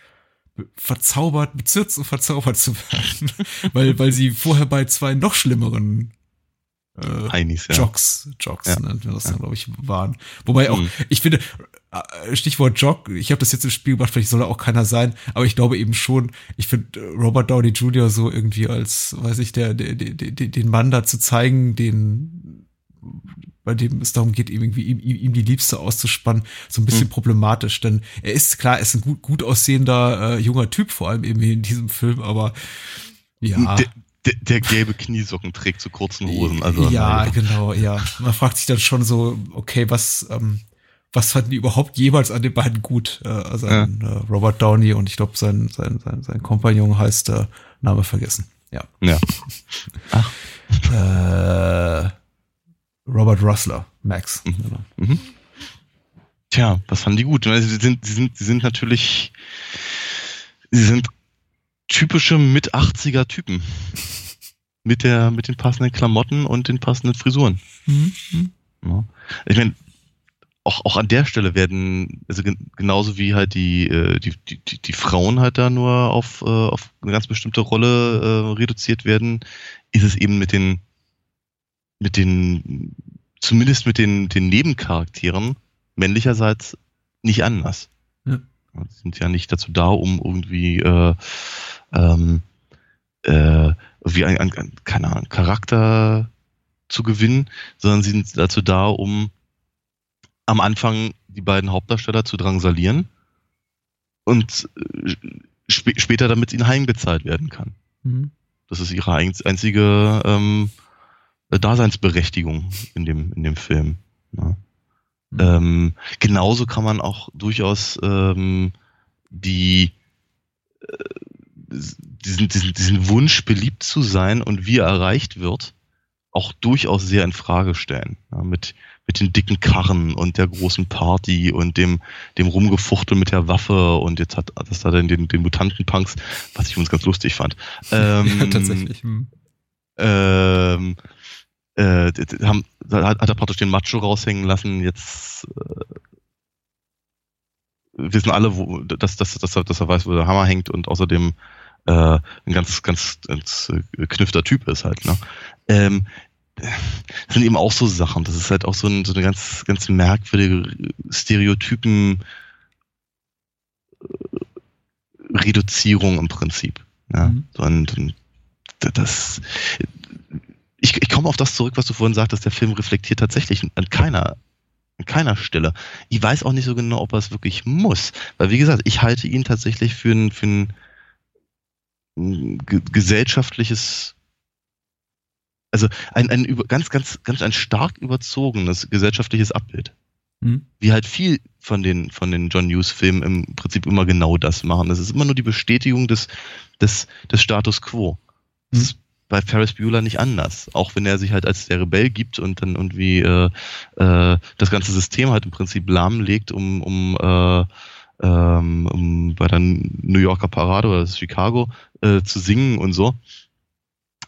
verzaubert, bezirzt und verzaubert zu werden. *laughs* weil, weil sie vorher bei zwei noch schlimmeren äh, Heinis, ja. Jocks, Jocks ja. nennt man das ja. dann, glaube ich, waren. Wobei auch, mhm. ich finde, äh, Stichwort Jock, ich habe das jetzt im Spiel gemacht, vielleicht soll er auch keiner sein, aber ich glaube eben schon, ich finde äh, Robert Downey Jr. so irgendwie als, weiß ich, der, der, der, der den Mann da zu zeigen, den bei dem es darum geht, irgendwie ihm, ihm die Liebste auszuspannen, so ein bisschen mhm. problematisch. Denn er ist klar, er ist ein gut, gut aussehender äh, junger Typ, vor allem eben in diesem Film, aber ja. Der, der, der gelbe Kniesocken trägt zu kurzen Hosen. Also, ja, genau, ja. Man fragt sich dann schon so, okay, was, ähm, was fanden die überhaupt jemals an den beiden gut? Äh, also ja. an, äh, Robert Downey und ich glaube, sein, sein, sein, sein Kompagnon heißt äh, Name vergessen. Ja. Ja. *laughs* Ach. Robert Russler, Max. Mhm. Genau. Mhm. Tja, was fanden die gut? Sie sind, sie sind, sie sind natürlich, sie sind typische mit 80er Typen. *laughs* mit der, mit den passenden Klamotten und den passenden Frisuren. Mhm. Ja. Ich meine, auch, auch an der Stelle werden, also genauso wie halt die, äh, die, die, die Frauen halt da nur auf, äh, auf eine ganz bestimmte Rolle äh, reduziert werden, ist es eben mit den mit den, zumindest mit den, den Nebencharakteren männlicherseits nicht anders. Ja. Die sind ja nicht dazu da, um irgendwie äh, ähm, äh, wie ein, ein, keine Ahnung, Charakter zu gewinnen, sondern sie sind dazu da, um am Anfang die beiden Hauptdarsteller zu drangsalieren und äh, sp später damit ihnen heimgezahlt werden kann. Mhm. Das ist ihre einzige ähm, Daseinsberechtigung in dem, in dem Film. Ne? Mhm. Ähm, genauso kann man auch durchaus ähm, die äh, diesen, diesen, diesen Wunsch, beliebt zu sein und wie er erreicht wird, auch durchaus sehr in Frage stellen. Ja, mit, mit den dicken Karren und der großen Party und dem, dem Rumgefuchtel mit der Waffe und jetzt hat das da den, den, den Mutantenpunks, was ich uns ganz lustig fand. *laughs* Ähm, ja, tatsächlich. Hm. Ähm, äh, haben, hat, hat er praktisch den Macho raushängen lassen, jetzt äh, wissen alle, wo, dass, dass, dass, er, dass er weiß, wo der Hammer hängt und außerdem äh, ein ganz, ganz, ganz äh, knüfter Typ ist halt. Ne? Ähm, das sind eben auch so Sachen. Das ist halt auch so, ein, so eine ganz, ganz merkwürdige Stereotypen äh, Reduzierung im Prinzip. Ja? Mhm. Und, und das, ich, ich komme auf das zurück, was du vorhin sagtest, der Film reflektiert tatsächlich an keiner an keiner Stelle. Ich weiß auch nicht so genau, ob er es wirklich muss. Weil, wie gesagt, ich halte ihn tatsächlich für ein, für ein gesellschaftliches, also ein, ein über, ganz, ganz, ganz ein stark überzogenes gesellschaftliches Abbild. Mhm. Wie halt viel von den, von den John Hughes-Filmen im Prinzip immer genau das machen. Das ist immer nur die Bestätigung des, des, des Status quo. Das mhm. ist bei Ferris Bueller nicht anders. Auch wenn er sich halt als der Rebell gibt und dann irgendwie äh, äh, das ganze System halt im Prinzip lahmlegt, um, um äh, ähm, um bei der New Yorker Parade oder Chicago äh, zu singen und so.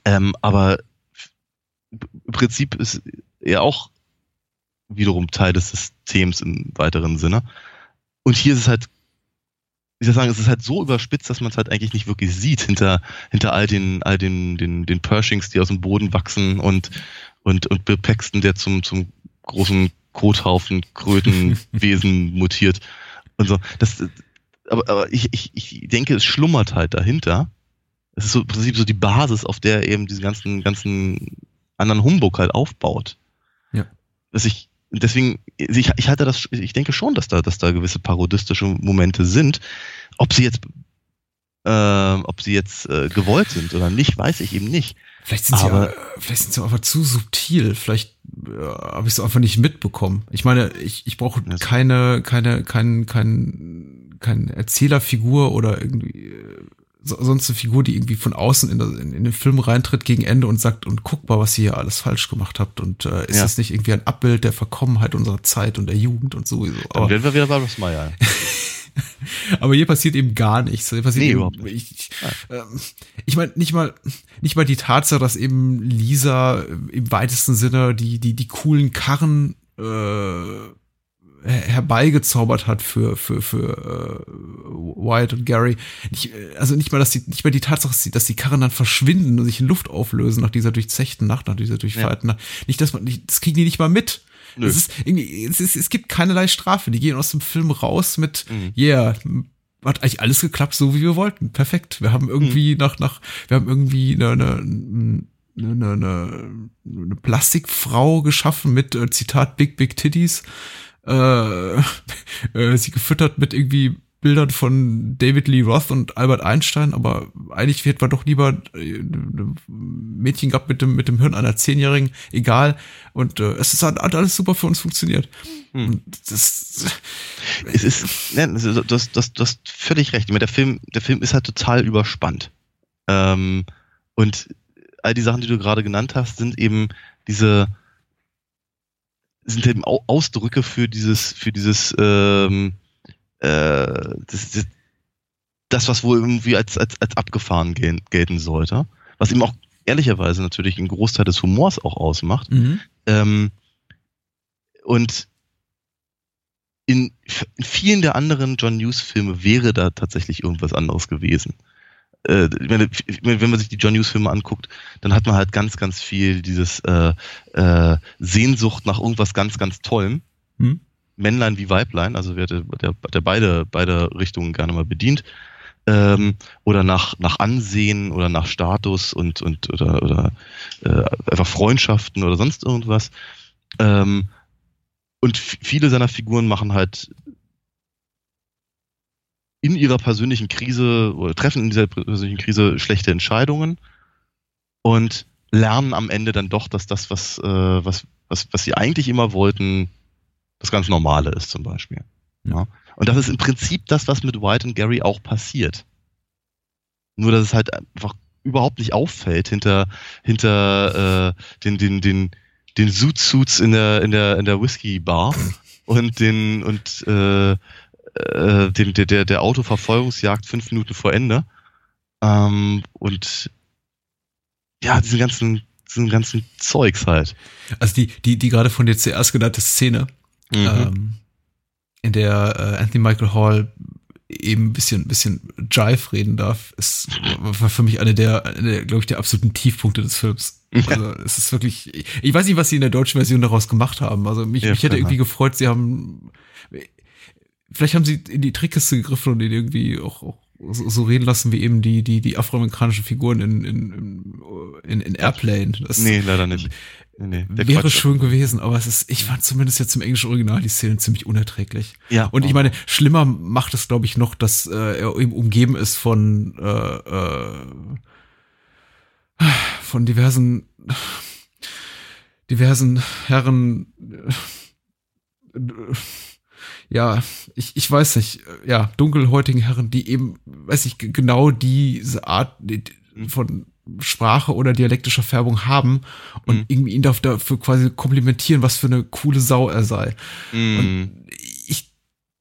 Ähm, aber im Prinzip ist er auch wiederum Teil des Systems im weiteren Sinne. Und hier ist es halt, ich soll sagen, es ist halt so überspitzt, dass man es halt eigentlich nicht wirklich sieht hinter, hinter all den, all den, den, den Pershings, die aus dem Boden wachsen und, und, und Bill Paxton, der zum, zum großen Kothaufen, Krötenwesen *laughs* mutiert und so. Das, aber, aber ich, ich, ich denke, es schlummert halt dahinter. Es ist so im Prinzip so die Basis, auf der eben diesen ganzen, ganzen anderen Humbug halt aufbaut. Ja. Dass ich, deswegen, ich, ich halte das, ich denke schon, dass da, dass da gewisse parodistische Momente sind. Ob sie jetzt, äh, ob sie jetzt äh, gewollt sind oder nicht, weiß ich eben nicht. Vielleicht sind, aber, sie, vielleicht sind sie einfach zu subtil. Vielleicht äh, habe ich es einfach nicht mitbekommen. Ich meine, ich, ich brauche keine, keine, kein, kein, kein Erzählerfigur oder irgendwie sonst eine Figur, die irgendwie von außen in, in, in, den Film reintritt gegen Ende und sagt, und guck mal, was ihr hier alles falsch gemacht habt. Und äh, ist ja. das nicht irgendwie ein Abbild der Verkommenheit unserer Zeit und der Jugend und sowieso. Dann Aber, werden wir wieder bei Ross Meyer. *laughs* Aber hier passiert eben gar nichts. Hier passiert nee, eben, überhaupt nicht. Ich, äh, ich meine, nicht mal, nicht mal die Tatsache, dass eben Lisa im weitesten Sinne die, die, die coolen Karren äh, herbeigezaubert hat für für für äh, Wyatt und Gary. Nicht, also nicht mal, dass die nicht mal die Tatsache, dass die Karren dann verschwinden und sich in Luft auflösen nach dieser durchzechten Nacht, nach dieser durchfeierten ja. Nacht. Nicht, dass man nicht, das kriegen die nicht mal mit. Nö. Es, ist irgendwie, es, ist, es gibt keinerlei Strafe. Die gehen aus dem Film raus mit, mhm. yeah, hat eigentlich alles geklappt, so wie wir wollten. Perfekt. Wir haben irgendwie mhm. nach, nach, wir haben irgendwie eine, eine, eine, eine, eine Plastikfrau geschaffen mit äh, Zitat Big Big Titties. Äh, *laughs* äh, sie gefüttert mit irgendwie Bildern von David Lee Roth und Albert Einstein, aber eigentlich hätten wir doch lieber äh, ein Mädchen gehabt mit dem, mit dem Hirn einer Zehnjährigen, egal. Und äh, es ist, hat, hat alles super für uns funktioniert. Hm. Das, *laughs* es ist, ne, du hast, das, das völlig recht. Ich meine, der Film, der Film ist halt total überspannt. Ähm, und all die Sachen, die du gerade genannt hast, sind eben diese, sind eben Ausdrücke für dieses, für dieses, ähm, äh, das, das, das, was wohl irgendwie als, als, als abgefahren gel gelten sollte, was ihm auch ehrlicherweise natürlich einen Großteil des Humors auch ausmacht. Mhm. Ähm, und in, in, vielen der anderen John Hughes-Filme wäre da tatsächlich irgendwas anderes gewesen. Äh, wenn man sich die John Hughes-Filme anguckt, dann hat man halt ganz, ganz viel dieses äh, äh, Sehnsucht nach irgendwas ganz, ganz Tollem. Mhm. Männlein wie Weiblein, also der, der, der beide, beide Richtungen gerne mal bedient. ähm, oder nach, nach Ansehen oder nach Status und, und oder, oder äh, einfach Freundschaften oder sonst irgendwas. Ähm, und viele seiner Figuren machen halt in ihrer persönlichen Krise oder treffen in dieser persönlichen Krise schlechte Entscheidungen und lernen am Ende dann doch, dass das, was, äh, was, was, was sie eigentlich immer wollten, das ganz Normale ist zum Beispiel. Ja. Und das ist im Prinzip das, was mit White und Gary auch passiert. Nur, dass es halt einfach überhaupt nicht auffällt hinter, hinter äh, den, den, den, den Zoot-Suits in der, in der, in der Whisky-Bar und den, und äh, äh, dem, der, der, Autoverfolgungsjagd fünf Minuten vor Ende. Ähm, und ja, diesen ganzen, diesen ganzen Zeugs halt. Also die, die, die gerade von dir zuerst genannte Szene, mhm. ähm, in der äh, Anthony Michael Hall eben ein bisschen, bisschen Jive reden darf, ist, war für mich eine der, eine glaube ich, der absoluten Tiefpunkte des Films. Also es ist wirklich, ich weiß nicht, was sie in der deutschen Version daraus gemacht haben. Also mich, ja, mich hätte irgendwie gefreut, sie haben, vielleicht haben sie in die Trickkiste gegriffen und ihn irgendwie auch, auch so, so reden lassen wie eben die, die, die afroamerikanischen Figuren in, in, in, in Airplane. Das, nee, leider nicht. Nee, wäre Quatsch. schön gewesen, aber es ist, ich fand zumindest jetzt im englischen Original die Szene ziemlich unerträglich. Ja. Und ich meine, schlimmer macht es, glaube ich, noch, dass äh, er eben umgeben ist von äh, äh, von diversen diversen Herren. Äh, ja, ich, ich weiß nicht, ja, dunkelhäutigen Herren, die eben, weiß ich, genau diese Art von Sprache oder dialektischer Färbung haben und mhm. irgendwie ihn dafür quasi komplimentieren, was für eine coole Sau er sei. Mhm. Und ich,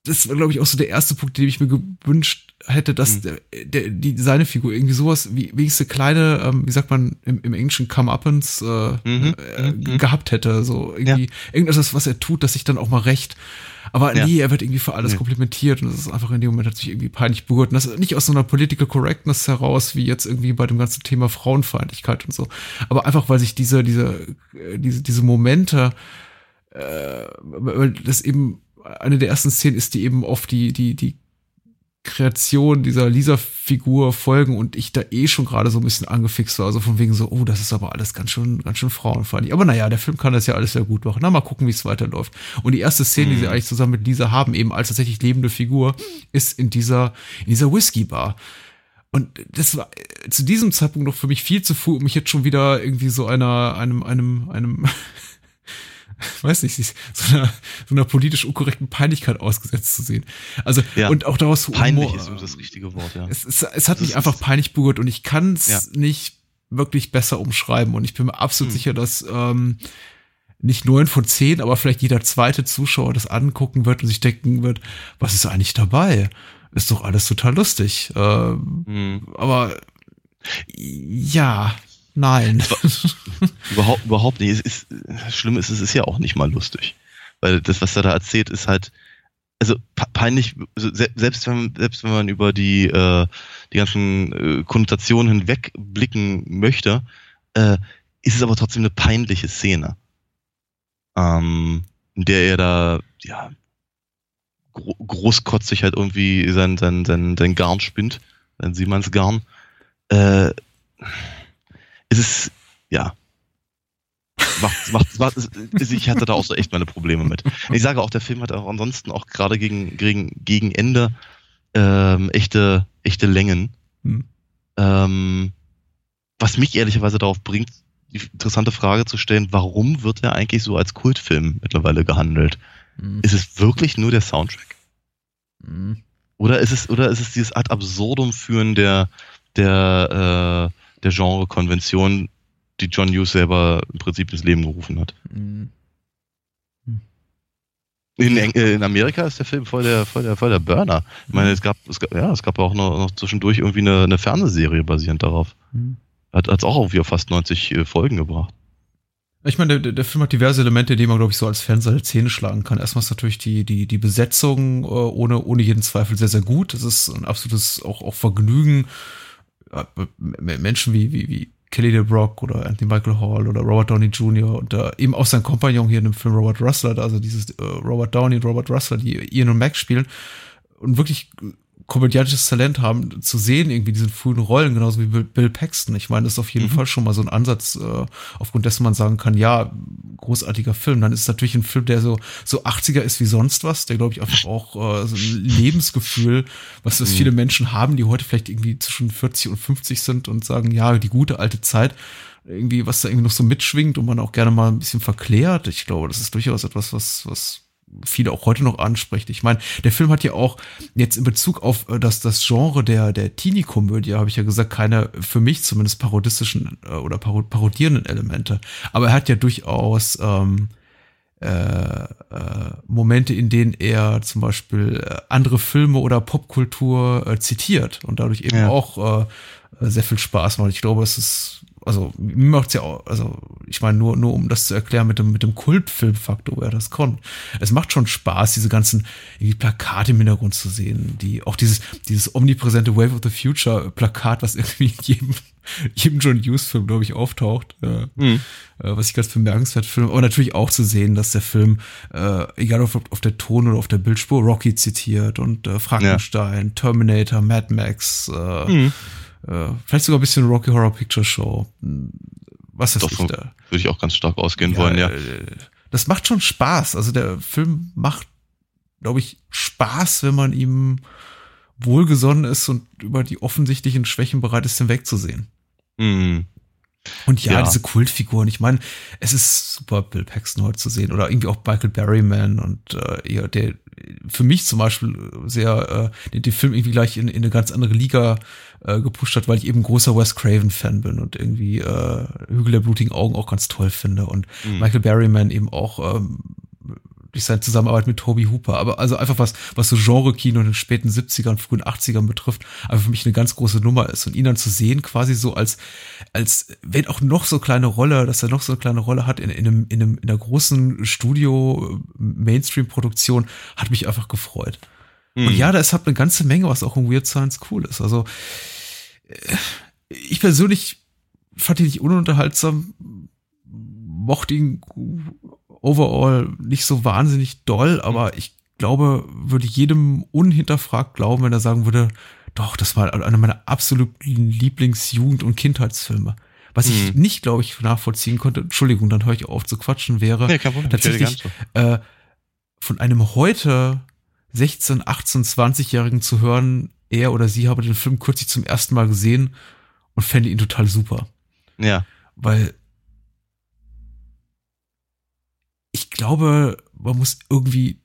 das war, glaube ich, auch so der erste Punkt, den ich mir gewünscht hätte, dass mhm. der, der, die, seine Figur irgendwie sowas wie wenigstens kleine, ähm, wie sagt man im, im Englischen Come-Uppens äh, mhm. äh, mhm. gehabt hätte. So irgendwie ja. irgendwas, was er tut, dass sich dann auch mal recht. Aber ja. nee, er wird irgendwie für alles nee. komplimentiert und das ist einfach in dem Moment hat sich irgendwie peinlich berührt. Und das ist nicht aus so einer Political Correctness heraus, wie jetzt irgendwie bei dem ganzen Thema Frauenfeindlichkeit und so. Aber einfach, weil sich diese, diese, äh, diese, diese Momente, äh, weil das eben eine der ersten Szenen ist, die eben auf die, die, die Kreation dieser Lisa-Figur folgen und ich da eh schon gerade so ein bisschen angefixt war. Also von wegen so, oh, das ist aber alles ganz schön, ganz schön frauenfeindlich. Aber naja, der Film kann das ja alles sehr gut machen. Na, mal gucken, wie es weiterläuft. Und die erste Szene, mhm. die sie mhm. eigentlich zusammen mit Lisa haben, eben als tatsächlich lebende Figur, ist in dieser, in dieser Whisky-Bar. Und das war zu diesem Zeitpunkt noch für mich viel zu früh, um mich jetzt schon wieder irgendwie so einer, einem, einem, einem weiß nicht, so einer, so einer politisch unkorrekten Peinlichkeit ausgesetzt zu sehen. Also, ja, und auch daraus Peinlich Humor, ist das richtige Wort, ja. Es, es, es hat das mich einfach peinlich berührt und ich kann es ja. nicht wirklich besser umschreiben und ich bin mir absolut hm. sicher, dass ähm, nicht neun von zehn, aber vielleicht jeder zweite Zuschauer das angucken wird und sich denken wird, was ist eigentlich dabei? Ist doch alles total lustig. Ähm, hm. Aber ja, Nein. überhaupt, überhaupt nicht. Es ist, schlimm ist, es ist ja auch nicht mal lustig. Weil das, was er da erzählt, ist halt, also peinlich, also selbst wenn, selbst wenn man über die, äh, die ganzen äh, Konnotationen hinweg blicken möchte, äh, ist es aber trotzdem eine peinliche Szene. Ähm, in der er da, ja, gro großkotzig halt irgendwie sein, sein, sein, sein Garn spinnt, sein Siemannsgarn. Äh, es ist, ja. Macht, macht, macht, ich hatte da auch so echt meine Probleme mit. Ich sage auch, der Film hat auch ansonsten auch gerade gegen, gegen, gegen Ende ähm, echte, echte Längen. Hm. Ähm, was mich ehrlicherweise darauf bringt, die interessante Frage zu stellen, warum wird er eigentlich so als Kultfilm mittlerweile gehandelt? Hm. Ist es wirklich nur der Soundtrack? Hm. Oder ist es, oder ist es dieses Ad absurdum führen der, der, äh, der Genre-Konvention, die John Hughes selber im Prinzip ins Leben gerufen hat. Mhm. In, äh, in, Amerika ist der Film voll der, voll der, voll der Burner. Ich meine, es gab, es gab, ja, es gab auch noch, noch zwischendurch irgendwie eine, eine, Fernsehserie basierend darauf. Mhm. Hat es auch auf fast 90 äh, Folgen gebracht. Ich meine, der, der Film hat diverse Elemente, die man, glaube ich, so als Fernseher Zähne schlagen kann. Erstmal ist natürlich die, die, die Besetzung äh, ohne, ohne jeden Zweifel sehr, sehr gut. Es ist ein absolutes auch, auch Vergnügen, Menschen wie, wie, wie Kelly DeBrock oder Anthony Michael Hall oder Robert Downey Jr. und äh, eben auch sein Kompagnon hier in dem Film Robert Russler, also dieses äh, Robert Downey und Robert Russler, die Ian und Max spielen und wirklich komödiantisches Talent haben, zu sehen, irgendwie diesen frühen Rollen, genauso wie Bill Paxton. Ich meine, das ist auf jeden mhm. Fall schon mal so ein Ansatz, äh, aufgrund dessen man sagen kann, ja, großartiger Film. Dann ist es natürlich ein Film, der so, so 80er ist wie sonst was, der, glaube ich, einfach auch äh, so ein Lebensgefühl, was das mhm. viele Menschen haben, die heute vielleicht irgendwie zwischen 40 und 50 sind und sagen, ja, die gute alte Zeit irgendwie, was da irgendwie noch so mitschwingt und man auch gerne mal ein bisschen verklärt. Ich glaube, das ist durchaus etwas, was, was viele auch heute noch anspricht. Ich meine, der Film hat ja auch jetzt in Bezug auf äh, das, das Genre der, der Teenie-Komödie, habe ich ja gesagt, keine für mich zumindest parodistischen äh, oder parodierenden Elemente. Aber er hat ja durchaus ähm, äh, äh, Momente, in denen er zum Beispiel äh, andere Filme oder Popkultur äh, zitiert und dadurch eben ja. auch äh, sehr viel Spaß macht. Ich glaube, es ist also mir macht's ja auch, also ich meine nur nur um das zu erklären mit dem mit dem Kultfilmfaktor, wer das kommt. Es macht schon Spaß, diese ganzen irgendwie Plakate im Hintergrund zu sehen, die auch dieses dieses omnipräsente Wave of the Future Plakat, was irgendwie in jedem *laughs* jedem John Hughes Film glaube ich auftaucht, äh, mhm. äh, was ich ganz bemerkenswert finde. Aber natürlich auch zu sehen, dass der Film äh, egal ob auf der Ton oder auf der Bildspur Rocky zitiert und äh, Frankenstein, ja. Terminator, Mad Max. Äh, mhm äh, vielleicht sogar ein bisschen Rocky Horror Picture Show. Was ist das? Würde ich auch ganz stark ausgehen ja, wollen, ja. Äh, das macht schon Spaß. Also der Film macht, glaube ich, Spaß, wenn man ihm wohlgesonnen ist und über die offensichtlichen Schwächen bereit ist, hinwegzusehen. Mhm. Und ja, ja, diese Kultfiguren, ich meine, es ist super, Bill Paxton heute zu sehen oder irgendwie auch Michael Berryman und äh, ja, der für mich zum Beispiel sehr äh, den, den Film irgendwie gleich in, in eine ganz andere Liga äh, gepusht hat, weil ich eben großer Wes Craven-Fan bin und irgendwie äh, Hügel der blutigen Augen auch ganz toll finde und mhm. Michael Berryman eben auch ähm, durch seine Zusammenarbeit mit Toby Hooper. Aber also einfach was, was so Genre-Kino in den späten 70ern, frühen 80ern betrifft, einfach für mich eine ganz große Nummer ist. Und ihn dann zu sehen, quasi so als, als, wenn auch noch so kleine Rolle, dass er noch so eine kleine Rolle hat in, in einem, in einem, in einer großen Studio-Mainstream-Produktion, hat mich einfach gefreut. Mhm. Und ja, da ist halt eine ganze Menge, was auch in Weird Science cool ist. Also, äh, ich persönlich fand ihn nicht ununterhaltsam, mochte ihn overall nicht so wahnsinnig doll, aber ich glaube, würde jedem unhinterfragt glauben, wenn er sagen würde, doch, das war einer meiner absoluten Lieblingsjugend- und Kindheitsfilme. Was ich mhm. nicht, glaube ich, nachvollziehen konnte, Entschuldigung, dann höre ich auf zu quatschen, wäre nee, tatsächlich äh, von einem heute 16, 18, 20-Jährigen zu hören, er oder sie habe den Film kürzlich zum ersten Mal gesehen und fände ihn total super. Ja. Weil ich glaube, man muss irgendwie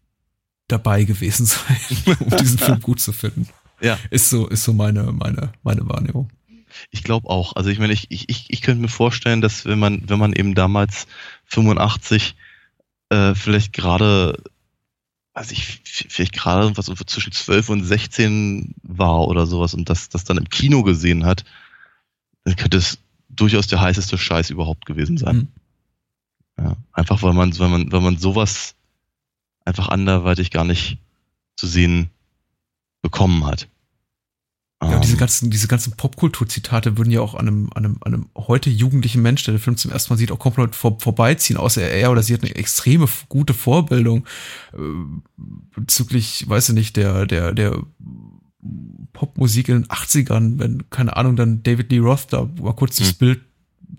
dabei gewesen *laughs* sein, um diesen Film gut zu finden. Ja. Ist so, ist so meine, meine, meine Wahrnehmung. Ich glaube auch. Also ich meine, ich, ich, ich könnte mir vorstellen, dass wenn man, wenn man eben damals 85 äh, vielleicht gerade, also ich, vielleicht gerade was zwischen 12 und 16 war oder sowas und das, das dann im Kino gesehen hat, dann könnte es durchaus der heißeste Scheiß überhaupt gewesen sein. Mhm. Ja, einfach weil man, weil man, weil man sowas einfach anderweitig gar nicht zu sehen bekommen hat. Ja, um, diese ganzen, diese ganzen Popkultur-Zitate würden ja auch an einem, an einem, an einem heute jugendlichen Mensch, der den Film zum ersten Mal sieht, auch komplett vor, vorbeiziehen, außer er oder sie hat eine extreme gute Vorbildung äh, bezüglich, weiß ich nicht, der, der, der Popmusik in den 80ern, wenn, keine Ahnung, dann David Lee Roth da mal kurz hm. das Bild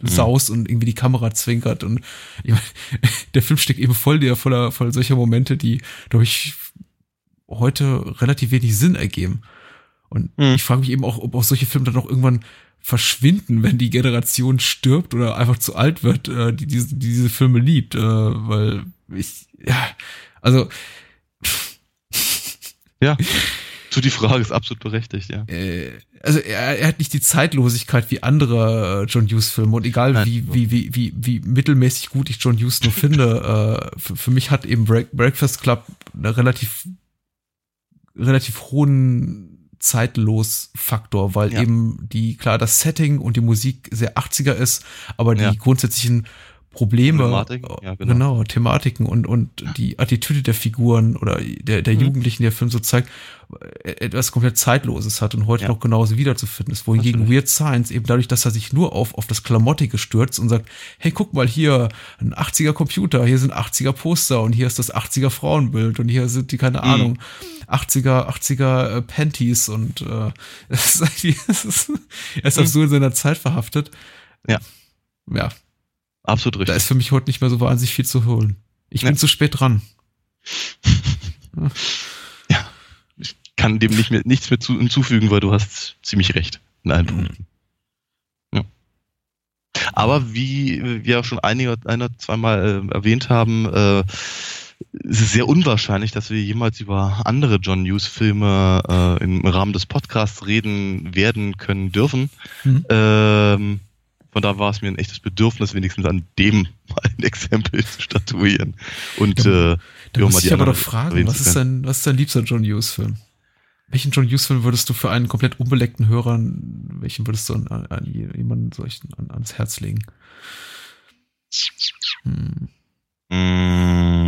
Mhm. saust und irgendwie die Kamera zwinkert und *laughs* ich meine, der Film steckt eben voll der voller voll solcher Momente, die glaube ich heute relativ wenig Sinn ergeben. Und mhm. ich frage mich eben auch, ob auch solche Filme dann auch irgendwann verschwinden, wenn die Generation stirbt oder einfach zu alt wird, äh, die, diese, die diese Filme liebt, äh, weil ich ja, also *laughs* ja. So die Frage ist absolut berechtigt, ja. Äh, also er, er hat nicht die Zeitlosigkeit wie andere äh, John Hughes Filme und egal Nein, wie, wie, wie, wie, wie mittelmäßig gut ich John Hughes nur finde, *laughs* äh, für, für mich hat eben Break, Breakfast Club eine relativ, relativ hohen zeitlos Faktor, weil ja. eben die, klar, das Setting und die Musik sehr 80er ist, aber die ja. grundsätzlichen Probleme, Thematiken, ja, genau. genau. Thematiken und, und die Attitüde der Figuren oder der, der Mhm. Jugendlichen, der Film so zeigt, äh, etwas komplett Zeitloses hat und heute Ja. noch genauso wiederzufinden ist. Wohingegen. Weird Science eben dadurch, dass er sich nur auf, auf das Klamottige stürzt und sagt, hey, guck mal hier, ein 80er Computer, hier sind 80er Poster und hier ist das 80er Frauenbild und hier sind die, keine Mhm. Ahnung, 80er, 80er äh, Panties und äh, *laughs* es ist es ist, er ist auch Mhm. so in seiner Zeit verhaftet. Ja. Ja, Absolut da richtig. ist für mich heute nicht mehr so wahnsinnig viel zu holen. Ich bin Ja. zu spät dran. *laughs* kann dem nicht mehr, nichts mehr zu, hinzufügen, weil du hast ziemlich recht in allen Mhm. Ja. Aber wie wir auch schon einige, ein oder zweimal äh, erwähnt haben, äh, es ist sehr unwahrscheinlich, dass wir jemals über andere John Hughes Filme äh, im Rahmen des Podcasts reden werden können dürfen. Mhm. Ähm, von da war es mir ein echtes Bedürfnis, wenigstens an dem *laughs* mal ein Exempel zu statuieren. Und Ja, äh, Da muss ich aber doch fragen, was ist, dein, was ist dein liebster John Hughes-Film? Welchen John Hughes-Film würdest du für einen komplett unbeleckten Hörer, welchen würdest du an, an, an jemanden solchen an, ans Herz legen? Hm. Mm,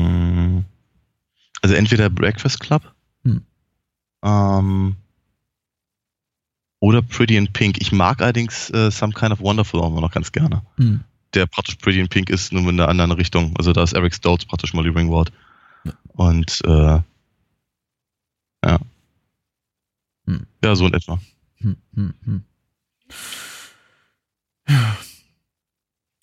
Also entweder Breakfast Club Hm. ähm, oder Pretty in Pink. Ich mag allerdings äh, Some Kind of Wonderful auch immer noch ganz gerne. Hm. Der praktisch Pretty in Pink ist nur in einer anderen Richtung. Also da ist Eric Stoltz praktisch Molly Ringwald. Ja. Und äh, ja. Hm. Ja, so in etwa. Hm, hm, hm. Ja.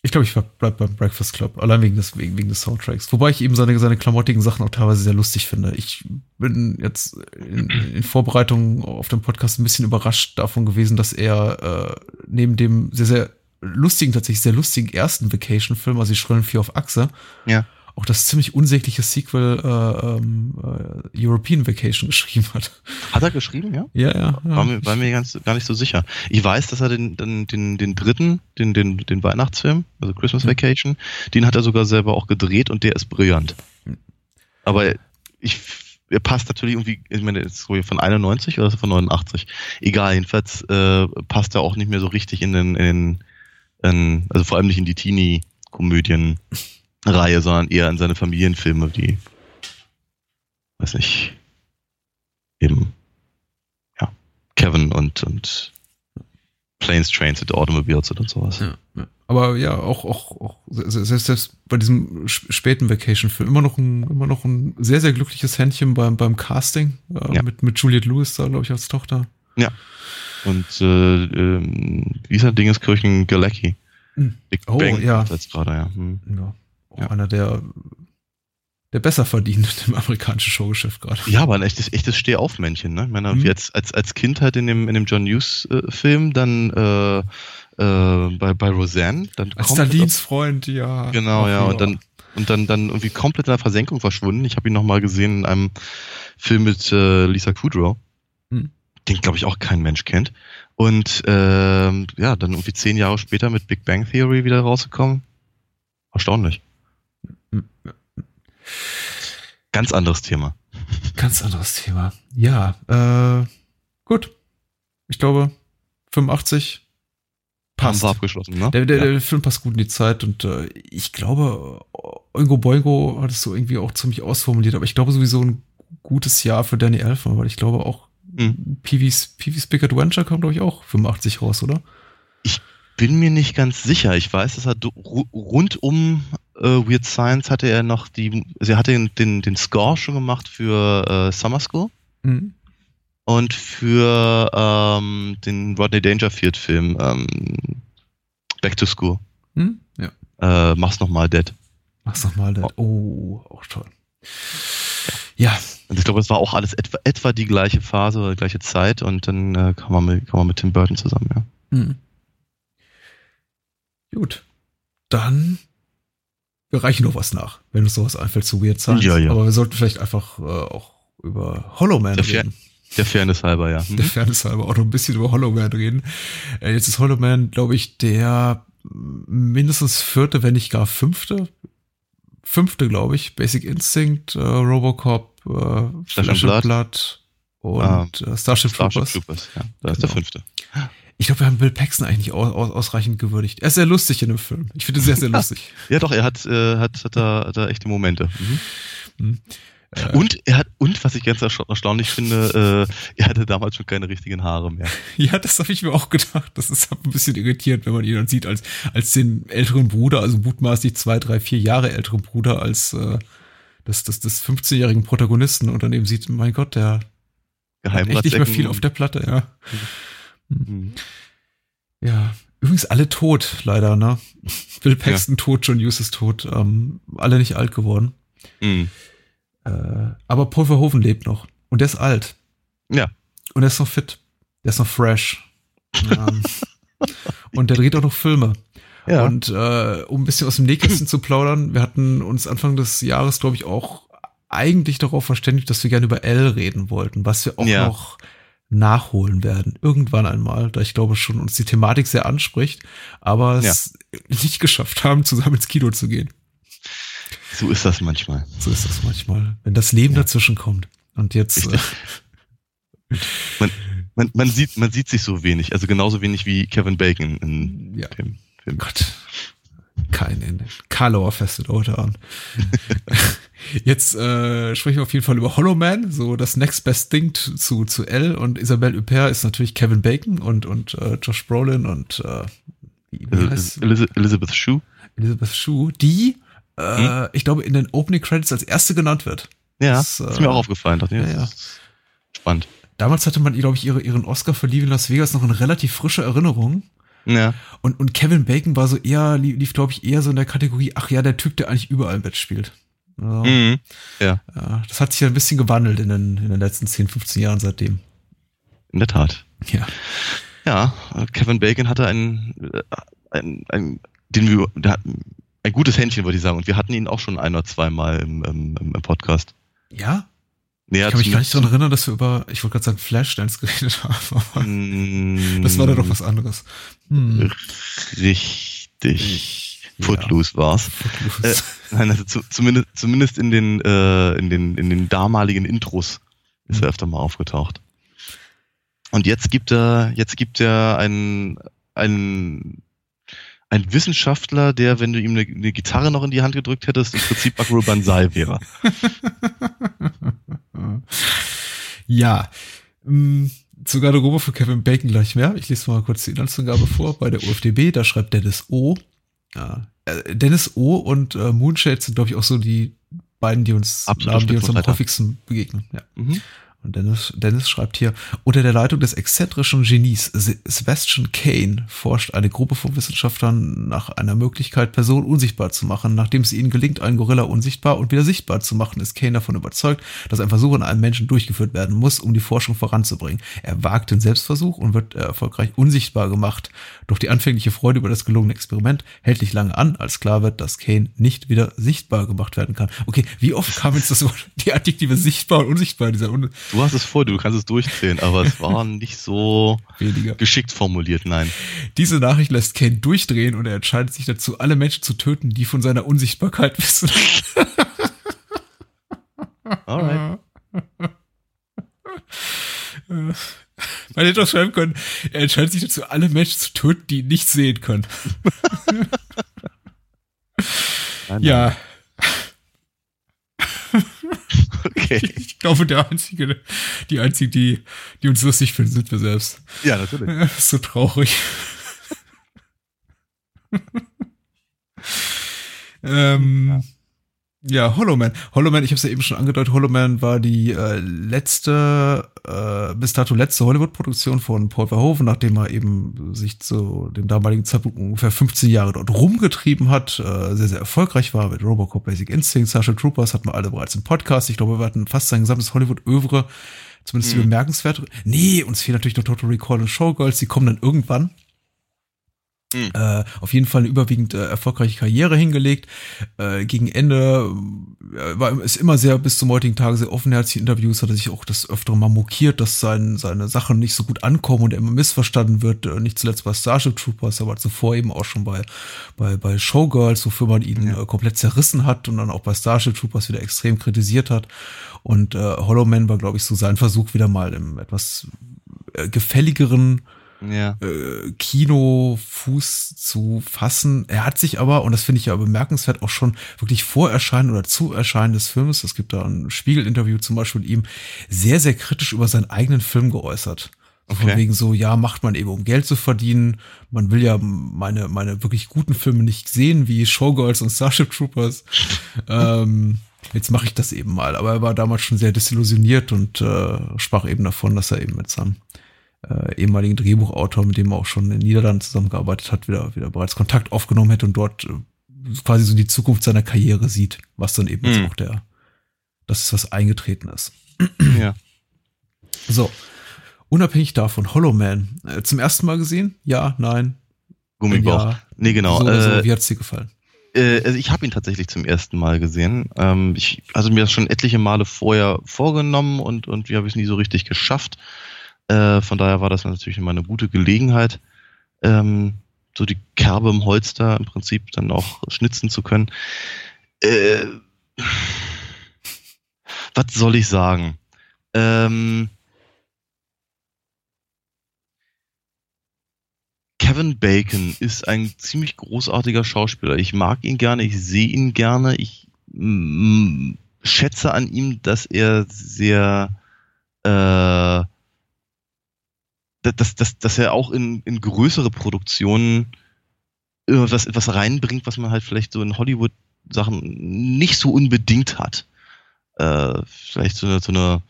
Ich glaube, ich bleib beim Breakfast Club, allein wegen des, wegen, wegen des Soundtracks. Wobei ich eben seine, seine klamottigen Sachen auch teilweise sehr lustig finde. Ich bin jetzt in, in Vorbereitung auf den Podcast ein bisschen überrascht davon gewesen, dass er äh, neben dem sehr, sehr lustigen, tatsächlich sehr lustigen ersten Vacation-Film, also die Schrillen Vier auf Achse, Ja. Auch das ziemlich unsägliche Sequel äh, ähm, äh, European Vacation *laughs* geschrieben hat. Hat er geschrieben, ja? Ja, ja. ja. War mir, war mir ganz, gar nicht so sicher. Ich weiß, dass er den, den, den, den dritten, den, den, den Weihnachtsfilm, also Christmas Mhm. Vacation, den hat er sogar selber auch gedreht und der ist brillant. Aber ich, er passt natürlich irgendwie, ich meine, ist von 91 oder er von 89? Egal, jedenfalls äh, passt er auch nicht mehr so richtig in den, in den in, also vor allem nicht in die Teenie-Komödien-Reihe, sondern eher in seine Familienfilme, die, weiß nicht, eben ja, Kevin und, und Planes, Trains and Automobiles oder sowas. Ja, ja. Aber ja, auch, auch, auch selbst, selbst bei diesem sp- späten Vacation-Film immer noch ein, immer noch ein sehr, sehr glückliches Händchen beim, beim Casting äh, Ja. mit, mit Juliette Lewis da, glaube ich, als Tochter. Und äh, ähm, wie ist er Dingeskirchen Galecki? Hm. Big Oh, Bang ja. jetzt gerade, ja. Hm. Ja, Ja. einer der, der besser verdient im amerikanischen Showgeschäft gerade. Ja, aber ein echtes, echtes Stehaufmännchen, ne? Ich meine, Mhm. als, als, als Kind halt in dem, in dem John Hughes-Film, dann äh, äh, bei, bei Roseanne, dann Als Stalins Freund, ja. Genau, ja. Und dann, und dann, dann irgendwie komplett in der Versenkung verschwunden. Ich habe ihn nochmal gesehen in einem Film mit äh, Lisa Kudrow, Hm. den, glaube ich, auch kein Mensch kennt. Und ähm, ja, dann irgendwie zehn Jahre später mit Big Bang Theory wieder rausgekommen. Erstaunlich. Ganz anderes Thema. Ganz anderes Thema. Ja, äh, gut. Ich glaube, 85 passt. Haben wir abgeschlossen, ne? Der, der, ja. der Film passt gut in die Zeit und äh, ich glaube, Oingo Boingo hat es so irgendwie auch ziemlich ausformuliert, aber ich glaube sowieso ein gutes Jahr für Danny Elfman, weil ich glaube auch Hm. Peewee's, Peewee's Big Adventure kam, glaube ich, auch 85 raus, oder? Bin mir nicht ganz sicher. Ich weiß, dass er rund um äh, Weird Science hatte er noch die, er hatte den, den, den Score schon gemacht für äh, Summer School. Mhm. und für ähm, den Rodney Dangerfield-Film ähm, Back to School. Hm? Ja. Äh, mach's nochmal, Dead. Mach's nochmal. Oh. oh, auch toll. Ja, Und ich glaube, es war auch alles etwa, etwa die gleiche Phase oder die gleiche Zeit und dann äh, kam, man mit, kam man mit Tim Burton zusammen, ja. Mhm. Gut. Dann wir reichen noch was nach, wenn uns sowas einfällt zu Weird Science. Ja, ja. Aber wir sollten vielleicht einfach äh, auch über Hollow Man Der Fer- reden. Der Fairness halber, ja. Hm? Der Fairness halber auch noch ein bisschen über Hollow Man reden. Äh, jetzt ist Hollow Man, glaube ich, der mindestens vierte, wenn nicht gar fünfte. Fünfte, glaube ich. Basic Instinct, äh, Robocop, äh, Flesh and Blood. Blood und äh, Starship, Starship Troopers. Troopers, ja. Da ist Genau. der fünfte. Ich glaube, wir haben Bill Paxton eigentlich nicht aus, aus, ausreichend gewürdigt. Er ist sehr lustig in dem Film. Ich finde sehr, sehr *laughs* lustig. ja, doch, er hat, äh, hat, hat, da, hat da echte Momente. Mhm. Mhm. Äh, und er hat, und was ich ganz erstaunlich finde, äh, er hatte damals schon keine richtigen Haare mehr. *laughs* Ja, das habe ich mir auch gedacht. Das ist ein bisschen irritierend, wenn man ihn dann sieht als, als den älteren Bruder, also mutmaßlich zwei, drei, vier Jahre älteren Bruder als äh, das, das, des 15-jährigen Protagonisten und dann eben sieht, mein Gott, der hat echt nicht mehr viel auf der Platte, ja. Mhm. Ja, übrigens alle tot, leider, ne? Bill Paxton ja. tot, John Hughes ist tot, ähm, alle nicht alt geworden. Mhm. Äh, aber Paul Verhoeven lebt noch. Und der ist alt. Ja. Und der ist noch fit. Der ist noch fresh. ähm, *laughs* und der dreht auch noch Filme. Ja. Und äh, um ein bisschen aus dem Nähkästchen zu plaudern, wir hatten uns Anfang des Jahres, glaube ich, auch eigentlich darauf verständigt, dass wir gerne über L reden wollten, was wir auch ja. noch nachholen werden. Irgendwann einmal, da ich glaube schon uns die Thematik sehr anspricht, aber es ja. nicht geschafft haben, zusammen ins Kino zu gehen. So ist das manchmal. So ist das manchmal, wenn das Leben ja. dazwischen kommt. Und jetzt. Äh, man, man, man, sieht, man sieht sich so wenig, also genauso wenig wie Kevin Bacon in ja. dem Film. Gott. Kein Ende. Karlauer Feste Leute an. *laughs* Jetzt äh, sprechen wir auf jeden Fall über Hollow Man, so das Next Best Thing zu, zu L und Isabelle Huppert ist natürlich Kevin Bacon und, und äh, Josh Brolin und äh, heißt Elizabeth Shue. Elizabeth Shue, die äh, hm? ich glaube, in den Opening Credits als erste genannt wird. Ja, das, ist mir äh, auch aufgefallen. Dachte, ja, ja. Spannend. Damals hatte man, glaube ich, ihre, ihren Oscar verliehen in Las Vegas noch in relativ frischer Erinnerung. Ja. Und, und Kevin Bacon war so eher, lief, glaube ich, eher so in der Kategorie, ach ja, der Typ, der eigentlich überall mitspielt. Also, mhm. ja. Das hat sich ja ein bisschen gewandelt in den, in den letzten 10, 15 Jahren seitdem. In der Tat. Ja. Ja, Kevin Bacon hatte einen, äh, einen, einen den ein gutes Händchen, würde ich sagen. Und wir hatten ihn auch schon ein oder zweimal im, im, im Podcast. Ja? Nee, ich kann mich gar nicht daran erinnern, dass wir über, ich wollte gerade sagen, Flashdance geredet *laughs* haben. Mm, das war da doch was anderes. Hm. Richtig. Footloose ja. war's. Footloose. Äh, nein, also zu, zumindest, zumindest in den, äh, in den, in den damaligen Intros ist mhm. er öfter mal aufgetaucht. Und jetzt gibt er, jetzt gibt er einen, einen ein Wissenschaftler, der, wenn du ihm eine, eine, Gitarre noch in die Hand gedrückt hättest, im Prinzip Bakuro Banzai wäre. *laughs* ja. Mm, zur Garderobe von Kevin Bacon gleich mehr. Ich lese mal kurz die Inhaltsangabe vor. Bei der UFDB, da schreibt Dennis O. Ja, äh, Dennis O. und äh, Moonshade sind, glaube ich, auch so die beiden, die uns, Namen, die uns am häufigsten begegnen. Ja. Mhm. Und Dennis, Dennis schreibt hier, unter der Leitung des exzentrischen Genies Sebastian Kane forscht eine Gruppe von Wissenschaftlern nach einer Möglichkeit, Personen unsichtbar zu machen. Nachdem es ihnen gelingt, einen Gorilla unsichtbar und wieder sichtbar zu machen, ist Kane davon überzeugt, dass ein Versuch an einem Menschen durchgeführt werden muss, um die Forschung voranzubringen. Er wagt den Selbstversuch und wird erfolgreich unsichtbar gemacht. Doch die anfängliche Freude über das gelungene Experiment hält nicht lange an, als klar wird, dass Kane nicht wieder sichtbar gemacht werden kann. Okay, wie oft kam jetzt das Wort, die Adjektive sichtbar und unsichtbar in dieser Du hast es vor, du kannst es durchzählen, aber es war *laughs* nicht so Weniger. geschickt formuliert, nein. Diese Nachricht lässt Kane durchdrehen und er entscheidet sich dazu, alle Menschen zu töten, die von seiner Unsichtbarkeit *laughs* wissen. Alright. Man hätte auch schreiben können, er entscheidet sich dazu, alle Menschen zu töten, die ihn nicht sehen können. Nein, *laughs* nein. Ja. Okay. Ich glaube, der einzige, die einzige, die, die uns lustig finden, sind wir selbst. Ja, natürlich. *laughs* so traurig. ähm, ja. Ja, Hollow Man. Hollow Man, ich habe es ja eben schon angedeutet, Hollow Man war die äh, letzte, äh, bis dato letzte Hollywood-Produktion von Paul Verhoeven, nachdem er eben sich zu dem damaligen Zeitpunkt ungefähr 15 Jahre dort rumgetrieben hat, äh, sehr, sehr erfolgreich war mit Robocop Basic Instinct, Starship Troopers hatten wir alle bereits im Podcast. Ich glaube, wir hatten fast sein gesamtes Hollywood-Övre, zumindest mhm. die bemerkenswerte. Nee, uns fehlen natürlich noch Total Recall und Showgirls, die kommen dann irgendwann. Mhm. Äh, auf jeden Fall eine überwiegend äh, erfolgreiche Karriere hingelegt. Äh, gegen Ende äh, war ist immer sehr bis zum heutigen Tage sehr offenherzig. Interviews hat er sich auch das öftere mal mokiert, dass sein, seine Sachen nicht so gut ankommen und er immer missverstanden wird. Äh, nicht zuletzt bei Starship Troopers, aber zuvor eben auch schon bei bei bei Showgirls, wofür man ihn ja. äh, komplett zerrissen hat und dann auch bei Starship Troopers wieder extrem kritisiert hat. Und Hollow Man war, glaube ich, so sein Versuch wieder mal im etwas gefälligeren ja. äh, Kinofuß zu fassen. Er hat sich aber, und das finde ich ja bemerkenswert, auch schon wirklich vor Erscheinen oder zu Erscheinen des Films, es gibt da ein Spiegelinterview zum Beispiel mit ihm, sehr, sehr kritisch über seinen eigenen Film geäußert. Okay. Von wegen so, ja, macht man eben, um Geld zu verdienen. Man will ja meine, meine wirklich guten Filme nicht sehen, wie Showgirls und Starship Troopers. *laughs* ähm, jetzt mache ich das eben mal. Aber er war damals schon sehr desillusioniert und äh, sprach eben davon, dass er eben mit seinem äh, ehemaligen Drehbuchautor, mit dem er auch schon in den Niederlanden zusammengearbeitet hat, wieder, wieder bereits Kontakt aufgenommen hätte und dort äh, quasi so die Zukunft seiner Karriere sieht, was dann eben mhm. auch der, das ist, was eingetreten ist. Ja. *clears throat* So. Unabhängig davon, Hollow Man, äh, zum ersten Mal gesehen? Ja, nein. Gummibauch. Ja, nee, genau. So äh, so. Wie hat's dir gefallen? Äh, also ich habe ihn tatsächlich zum ersten Mal gesehen. Ähm, ich hatte mir das schon etliche Male vorher vorgenommen und, und wir haben es nie so richtig geschafft. Äh, von daher war das natürlich immer eine gute Gelegenheit, ähm, so die Kerbe im Holster im Prinzip dann auch schnitzen zu können. Äh, was soll ich sagen? Ähm, Kevin Bacon ist ein ziemlich großartiger Schauspieler. Ich mag ihn gerne, ich sehe ihn gerne. Ich mm, schätze an ihm, dass er sehr, äh, dass, dass, dass er auch in, in größere Produktionen was, etwas reinbringt, was man halt vielleicht so in Hollywood-Sachen nicht so unbedingt hat. Äh, vielleicht so eine, so eine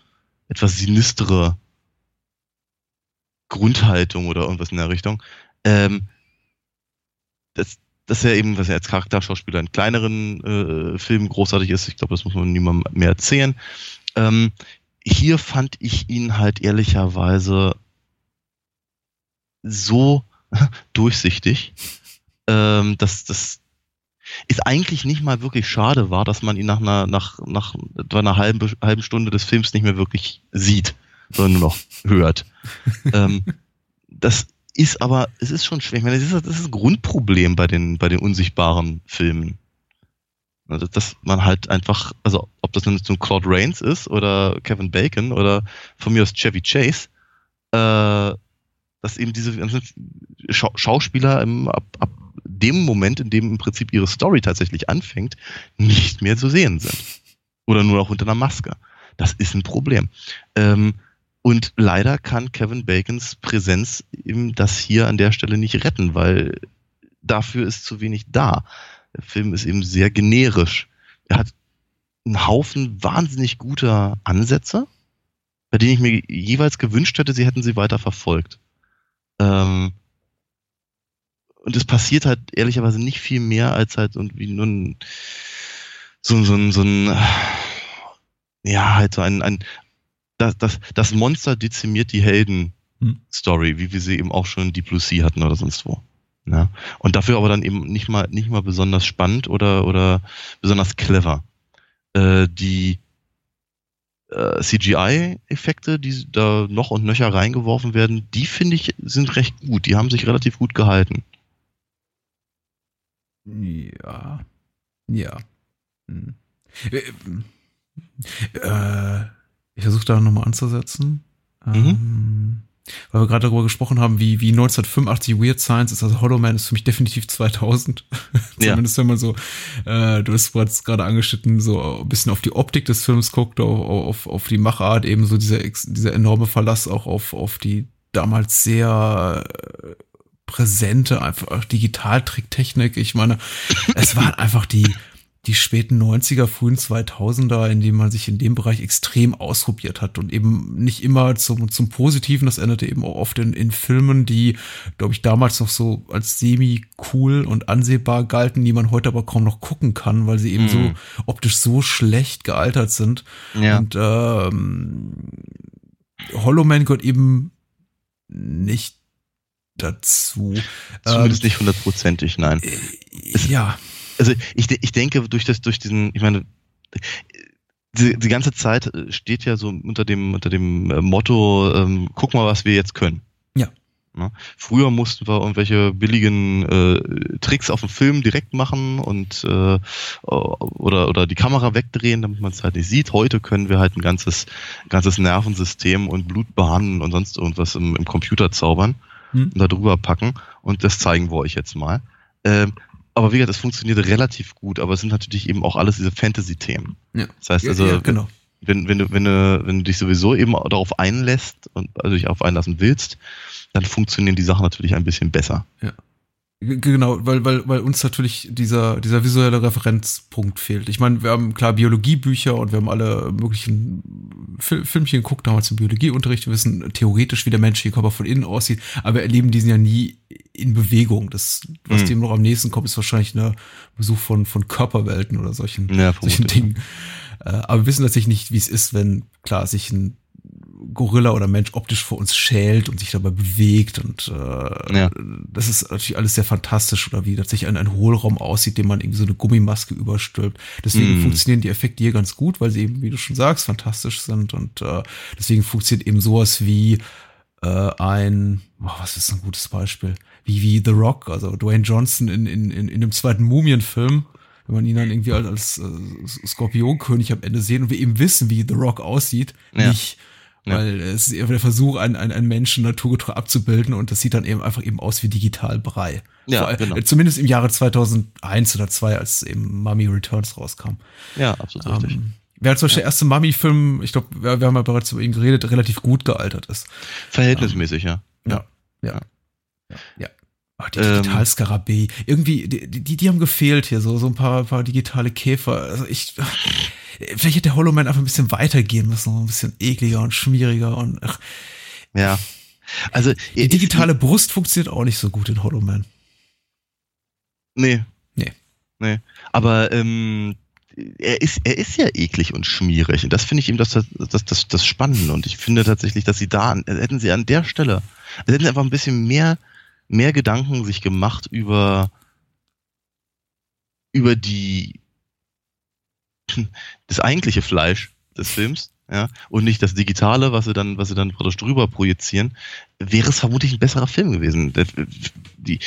etwas sinistere Grundhaltung oder irgendwas in der Richtung. Ähm, das, dass er eben, was er als Charakterschauspieler in kleineren äh, Filmen großartig ist, ich glaube, das muss man niemandem mehr erzählen. Ähm, hier fand ich ihn halt ehrlicherweise so *laughs* durchsichtig, ähm, dass das ist eigentlich nicht mal wirklich schade war, dass man ihn nach einer, nach, nach etwa einer halben, halben Stunde des Films nicht mehr wirklich sieht, sondern nur noch hört. *laughs* ähm, das ist aber, es ist schon schwer. Ich meine, das ist das, ist das Grundproblem bei den, bei den unsichtbaren Filmen. Also, dass man halt einfach, also ob das nun so Claude Rains ist oder Kevin Bacon oder von mir aus Chevy Chase, äh, dass eben diese ganzen Schau Schauspieler im, ab, ab dem Moment, in dem im Prinzip ihre Story tatsächlich anfängt, nicht mehr zu sehen sind. Oder nur noch unter einer Maske. Das ist ein Problem. Ähm, und leider kann Kevin Bacons Präsenz eben das hier an der Stelle nicht retten, weil dafür ist zu wenig da. Der Film ist eben sehr generisch. Er hat einen Haufen wahnsinnig guter Ansätze, bei denen ich mir jeweils gewünscht hätte, sie hätten sie weiter verfolgt. Ähm und es passiert halt ehrlicherweise nicht viel mehr als halt irgendwie nur ein, so, so, so ein, ja, halt so ein, ein, das, das, das Monster dezimiert die Helden-Story, wie wir sie eben auch schon in Deep Blue Sea hatten oder sonst wo. Ja? Ne? Und dafür aber dann eben nicht mal, nicht mal besonders spannend oder, oder besonders clever. Äh, die äh, CGI-Effekte, die da noch und nöcher reingeworfen werden, die finde ich sind recht gut. Die haben sich relativ gut gehalten. Ja. Ja. Hm. Äh, äh ich versuche da nochmal anzusetzen. Mhm. Ähm, weil wir gerade darüber gesprochen haben, wie, wie 1985 Weird Science ist. Also Hollow Man ist für mich definitiv 2000. *laughs* Zumindest ja. wenn man so, äh, du hast gerade angeschnitten, so ein bisschen auf die Optik des Films guckt, auf, auf, auf die Machart, eben so dieser, dieser enorme Verlass auch auf, auf die damals sehr äh, präsente, einfach Digitaltricktechnik. Ich meine, es waren einfach die, die späten 90er, frühen 2000er, in denen man sich in dem Bereich extrem ausprobiert hat und eben nicht immer zum, zum Positiven, das endete eben auch oft in, in Filmen, die, glaube ich, damals noch so als semi-cool und ansehbar galten, die man heute aber kaum noch gucken kann, weil sie eben mhm. so optisch so schlecht gealtert sind. Ja. Und ähm, Hollow Man gehört eben nicht dazu. Zumindest ähm, nicht hundertprozentig, nein. Äh, ja also ich, ich denke, durch das, durch diesen, ich meine, die, die ganze Zeit steht ja so unter dem, unter dem äh, Motto, ähm, guck mal, was wir jetzt können. Ja. ja. Früher mussten wir irgendwelche billigen äh, Tricks auf dem Film direkt machen und äh, oder, oder die Kamera wegdrehen, damit man es halt nicht sieht. Heute können wir halt ein ganzes, ganzes Nervensystem und Blutbahnen und sonst irgendwas im, im Computer zaubern. hm. und da drüber packen und das zeigen wir euch jetzt mal. Ähm, aber wie gesagt, es funktioniert relativ gut, aber es sind natürlich eben auch alles diese Fantasy-Themen. Ja. Das heißt also, ja, ja, genau. wenn, wenn, du, wenn, du, wenn du dich sowieso eben darauf einlässt und also dich auf einlassen willst, dann funktionieren die Sachen natürlich ein bisschen besser. Ja. Genau, weil, weil, weil uns natürlich dieser, dieser visuelle Referenzpunkt fehlt. Ich meine, wir haben klar Biologiebücher und wir haben alle möglichen Fil Filmchen geguckt, damals im Biologieunterricht. Wir wissen theoretisch, wie der menschliche Körper von innen aussieht, aber wir erleben diesen ja nie in Bewegung. Das, was mhm. dem noch am nächsten kommt, ist wahrscheinlich ein Besuch von, von Körperwelten oder solchen, ja, solchen Dingen. Ja. Äh, aber wir wissen tatsächlich nicht, wie es ist, wenn klar sich ein Gorilla oder Mensch optisch vor uns schält und sich dabei bewegt und äh, ja. das ist natürlich alles sehr fantastisch oder wie tatsächlich ein, ein Hohlraum aussieht, dem man irgendwie so eine Gummimaske überstülpt. Deswegen mm. funktionieren die Effekte hier ganz gut, weil sie eben, wie du schon sagst, fantastisch sind und äh, deswegen funktioniert eben sowas wie äh, ein, oh, was ist ein gutes Beispiel, wie wie The Rock, also Dwayne Johnson in in in, in dem zweiten Mumienfilm wenn man ihn dann irgendwie als, als äh, Skorpionkönig am Ende sehen und wir eben wissen, wie The Rock aussieht, ja. nicht ja. Weil es ist der Versuch, einen, einen, einen Menschen naturgetreu abzubilden und das sieht dann eben einfach eben aus wie digital Brei. Ja, Vor, genau. Zumindest im Jahre 2001 oder 2, als eben Mummy Returns rauskam. Ja, absolut ähm, richtig. Wer zum Beispiel ja. der erste Mummy-Film, ich glaube, wir, wir, haben ja bereits über ihn geredet, relativ gut gealtert ist. Verhältnismäßig, ähm, ja. Ja, ja. ja. ja. Ach, die Digital-Skarabäi. Irgendwie, die, die, die haben gefehlt hier, so, so ein paar, paar digitale Käfer. Also ich, vielleicht hätte der Hollow Man einfach ein bisschen weitergehen müssen, so ein bisschen ekliger und schmieriger und, ach. Ja. Also, die digitale ich, Brust funktioniert auch nicht so gut in Hollow Man. Nee. Nee. Nee. Aber, ähm, er ist, er ist ja eklig und schmierig. Und das finde ich eben das, das, das, das Spannende. Und ich finde tatsächlich, dass sie da, hätten sie an der Stelle, hätten sie einfach ein bisschen mehr mehr Gedanken sich gemacht über, über die, das eigentliche Fleisch des Films, ja, und nicht das Digitale, was sie dann, was sie dann praktisch drüber projizieren, wäre es vermutlich ein besserer Film gewesen. Die,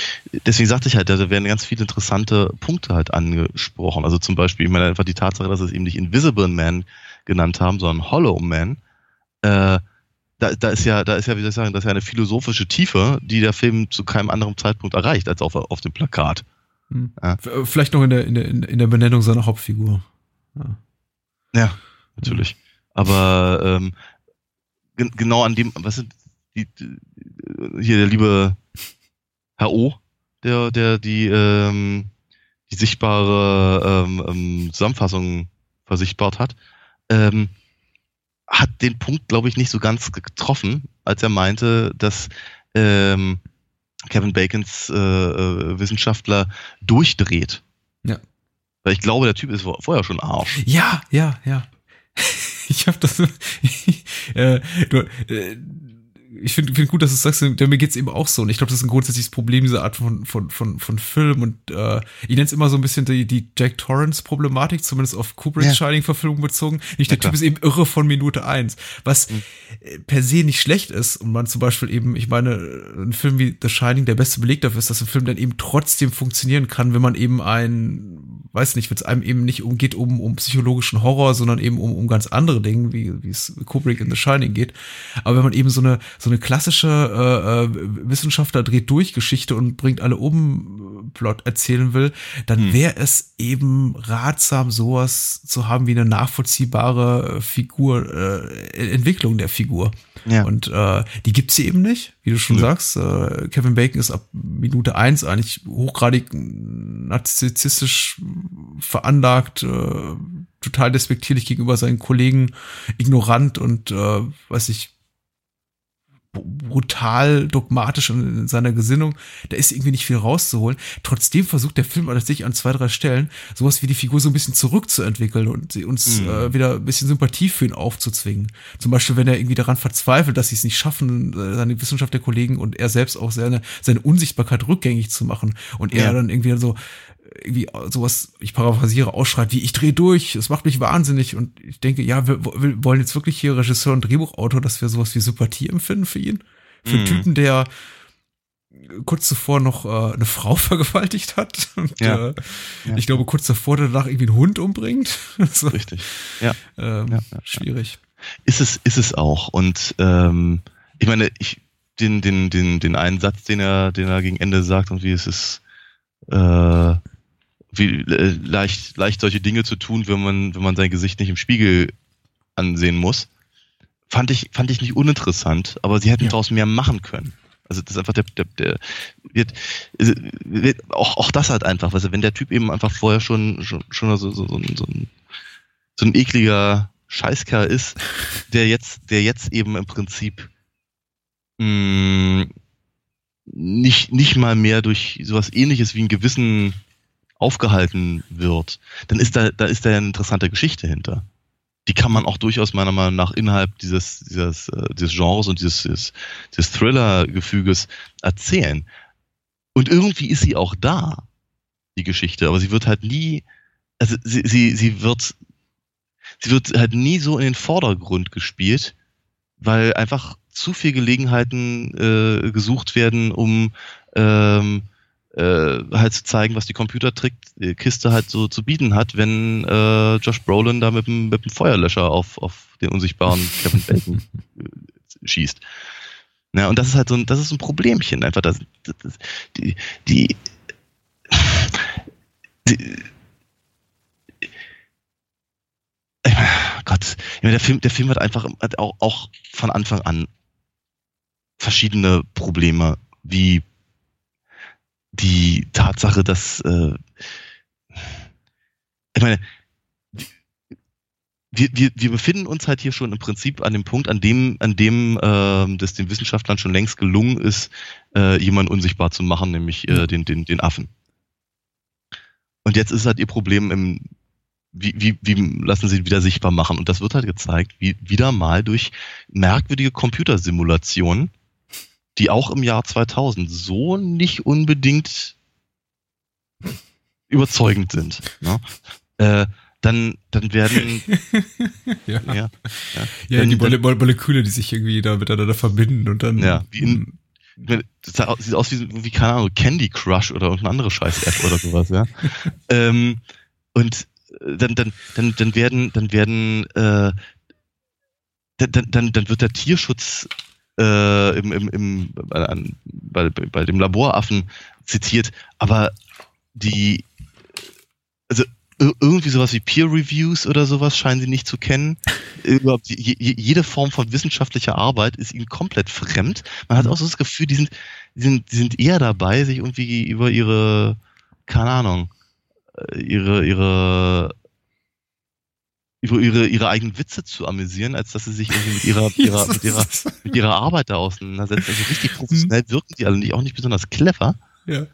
deswegen sagte ich halt, da werden ganz viele interessante Punkte halt angesprochen. Also zum Beispiel, ich meine, einfach die Tatsache, dass sie es eben nicht Invisible Man genannt haben, sondern Hollow Man, äh, da, da ist ja, da ist ja, wie soll ich sagen, das ist ja eine philosophische Tiefe, die der Film zu keinem anderen Zeitpunkt erreicht als auf, auf dem Plakat. Hm. Ja. Vielleicht noch in der, in der, in der Benennung seiner Hauptfigur. Ja, ja natürlich. Aber ähm, genau an dem, was sind die, die, hier der liebe Herr O, der, der die, ähm, die sichtbare ähm, ähm Zusammenfassung versichtbart hat, ähm, hat den Punkt, glaube ich, nicht so ganz getroffen, als er meinte, dass ähm, Kevin Bacons äh, äh, Wissenschaftler durchdreht. Weil ich glaube, der Typ ist vorher schon Arsch. Ja, ja, ja. *laughs* Ich habe das. *laughs* äh, du, äh, ich finde find gut, dass du sagst, denn mir geht's eben auch so. Und ich glaube, das ist ein grundsätzliches Problem dieser Art von, von, von, von Film. Und äh, ich nenne es immer so ein bisschen die, die Jack Torrance-Problematik, zumindest auf Kubricks ja. Shining-Verfilmung bezogen. Nicht, der ja, Typ ist eben irre von Minute eins, was mhm. per se nicht schlecht ist. Und man zum Beispiel eben, ich meine, ein Film wie The Shining der beste Beleg dafür ist, dass ein Film dann eben trotzdem funktionieren kann, wenn man eben ein, weiß nicht, wenn es einem eben nicht umgeht um, um psychologischen Horror, sondern eben um, um ganz andere Dinge, wie, wie es Kubrick in The Shining geht. Aber wenn man eben so eine, so eine klassische äh, äh, Wissenschaftler dreht durch Geschichte und bringt alle um Plot erzählen will, dann hm. wäre es eben ratsam, sowas zu haben wie eine nachvollziehbare Figur, äh, Entwicklung der Figur. Ja. Und äh, die gibt's hier eben nicht, wie du schon ja. sagst. Äh, Kevin Bacon ist ab Minute eins eigentlich hochgradig narzisstisch veranlagt, äh, total despektierlich gegenüber seinen Kollegen, ignorant und äh, weiß ich, brutal dogmatisch in seiner Gesinnung. Da ist irgendwie nicht viel rauszuholen. Trotzdem versucht der Film sich an zwei, drei Stellen sowas wie die Figur so ein bisschen zurückzuentwickeln und uns mhm. äh, wieder ein bisschen Sympathie für ihn aufzuzwingen. Zum Beispiel, wenn er irgendwie daran verzweifelt, dass sie es nicht schaffen, äh, seine Wissenschaft der Kollegen und er selbst auch seine, seine Unsichtbarkeit rückgängig zu machen. Und er ja. dann irgendwie so, irgendwie sowas, ich paraphrasiere, ausschreit wie ich drehe durch, es macht mich wahnsinnig und ich denke, ja, wir, wir, wollen jetzt wirklich hier Regisseur und Drehbuchautor, dass wir sowas wie Sympathie empfinden für ihn. Für einen mhm. Typen, der kurz zuvor noch äh, eine Frau *laughs* vergewaltigt hat und ja. Äh, ja. ich glaube kurz davor danach irgendwie einen Hund umbringt. *laughs* so. Richtig. Ja. Ähm, ja. Schwierig. Ist es, ist es auch und ähm, ich meine, ich den, den, den, den einen Satz, den er, den er gegen Ende sagt und wie es ist, äh, wie äh, leicht, leicht solche Dinge zu tun, wenn man, wenn man sein Gesicht nicht im Spiegel ansehen muss. Fand ich, fand ich nicht uninteressant, aber sie hätten ja. daraus mehr machen können. Also das ist einfach der, der, der wird, wird auch, auch das halt einfach, du, wenn der Typ eben einfach vorher schon, schon, schon so, so, so, so, ein, so ein ekliger Scheißkerl ist, der jetzt, der jetzt eben im Prinzip mh, mm, nicht, nicht mal mehr durch sowas ähnliches wie ein Gewissen aufgehalten wird, dann ist da, da ist da eine interessante Geschichte hinter. Die kann man auch durchaus meiner Meinung nach innerhalb dieses, dieses, äh, dieses Genres und dieses, dieses, dieses Thriller-Gefüges erzählen. Und irgendwie ist sie auch da, die Geschichte, aber sie wird halt nie, also sie, sie, sie wird, sie wird halt nie so in den Vordergrund gespielt, weil einfach zu viele Gelegenheiten äh, gesucht werden, um ähm, äh, halt zu zeigen, was die Computertrick-Kiste halt so zu bieten hat, wenn äh, Josh Brolin da mit dem, mit dem Feuerlöscher auf, auf den unsichtbaren *laughs* Kevin Bacon äh, schießt. Ja, und das ist halt so ein, das ist ein Problemchen, einfach, das, das, die, die, *laughs* die Gott, der Film, der Film hat einfach hat auch, auch von Anfang an verschiedene Probleme, wie die Tatsache, dass äh, ich meine, wir, wir, wir befinden uns halt hier schon im Prinzip an dem Punkt, an dem, an dem äh, das den Wissenschaftlern schon längst gelungen ist, äh, jemanden unsichtbar zu machen, nämlich äh, den, den, den Affen. Und jetzt ist halt ihr Problem im, wie, wie, wie lassen sie ihn wieder sichtbar machen? Und das wird halt gezeigt, wie wieder mal durch merkwürdige Computersimulationen, die auch im Jahr 2000 so nicht unbedingt überzeugend sind. Ne? Äh, dann, dann werden *laughs* ja, ja, ja, ja dann, die Mole Moleküle, die sich irgendwie da miteinander verbinden und dann ja, wie in, das sieht aus wie, wie keine Ahnung, Candy Crush oder irgendeine andere Scheiß-App oder sowas, ja. *laughs* ähm, und dann, dann, dann, dann werden, dann werden, äh, dann, dann, dann wird der Tierschutz äh, im, im, im, bei, bei dem Laboraffen zitiert, aber die, also irgendwie sowas wie Peer Reviews oder sowas scheinen sie nicht zu kennen. Überhaupt jede Form von wissenschaftlicher Arbeit ist ihnen komplett fremd. Man hat auch so das Gefühl, die sind, die sind, die sind eher dabei, sich irgendwie über ihre, keine Ahnung, äh, ihre, ihre über ihre, ihre eigenen Witze zu amüsieren, als dass sie sich irgendwie mit ihrer, *laughs* ihrer, mit ihrer, mit ihrer Arbeit da auseinandersetzen. Also richtig professionell wirken die alle nicht, auch nicht besonders clever. Ja.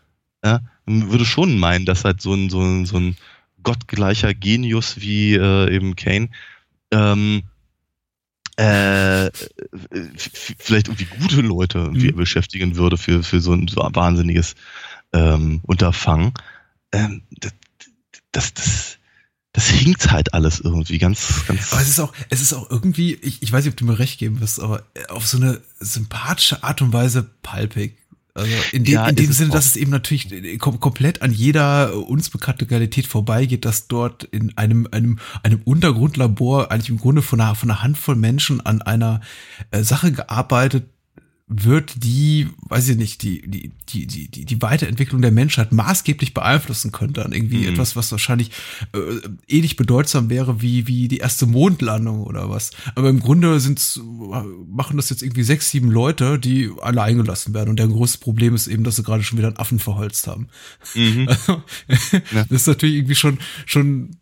ja. Man würde schon meinen, dass halt so ein, so ein, so ein gottgleicher Genius wie äh, eben Kane ähm, äh, vielleicht irgendwie gute Leute irgendwie mhm. beschäftigen würde für, für so ein so wahnsinniges ähm, Unterfangen. Ähm, das, das, das, das hinkt halt alles irgendwie ganz, ganz. Aber es ist auch, es ist auch irgendwie, ich, ich weiß nicht, ob du mir recht geben wirst, aber auf so eine sympathische Art und Weise palpig. Also in dem, ja, in dem Sinne, dass es eben natürlich kom komplett an jeder uns bekannten Realität vorbeigeht, dass dort in einem, einem, einem Untergrundlabor eigentlich im Grunde von einer, von einer Handvoll Menschen an einer äh, Sache gearbeitet wird die, weiß ich nicht, die, die, die, die, die Weiterentwicklung der Menschheit maßgeblich beeinflussen könnte an irgendwie mhm. etwas, was wahrscheinlich äh, ähnlich bedeutsam wäre wie, wie die erste Mondlandung oder was. Aber im Grunde sind's, machen das jetzt irgendwie sechs, sieben Leute, die alle eingelassen werden. Und der große Problem ist eben, dass sie gerade schon wieder einen Affen verholzt haben. Mhm. *laughs* Also. Das ist natürlich irgendwie schon, schon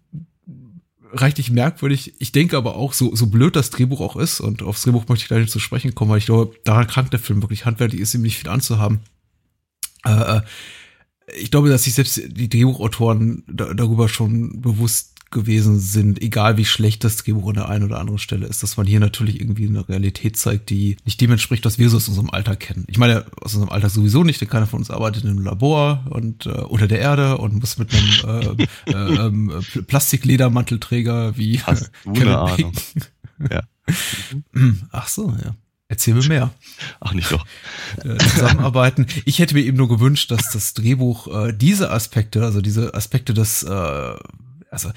reichlich merkwürdig. Ich denke aber auch, so, so blöd das Drehbuch auch ist, und aufs Drehbuch möchte ich gleich nicht zu sprechen kommen, weil ich glaube, daran krankt der Film wirklich handwerklich ist, ihm nicht viel anzuhaben. Äh, äh, ich glaube, dass sich selbst die Drehbuchautoren da, darüber schon bewusst gewesen sind, egal wie schlecht das Drehbuch an der einen oder anderen Stelle ist, dass man hier natürlich irgendwie eine Realität zeigt, die nicht dem entspricht, was wir so aus unserem Alltag kennen. Ich meine, aus unserem Alltag sowieso nicht, denn keiner von uns arbeitet in einem Labor und äh, unter der Erde und muss mit einem äh, äh, *laughs* äh, Plastikledermantelträger wie Hast du eine Ahnung. ja. *laughs* Ach so, ja. Erzähl mir mehr. Ach, nicht doch. Äh, zusammenarbeiten. Ich hätte mir eben nur gewünscht, dass das Drehbuch äh, diese Aspekte, also diese Aspekte des äh, also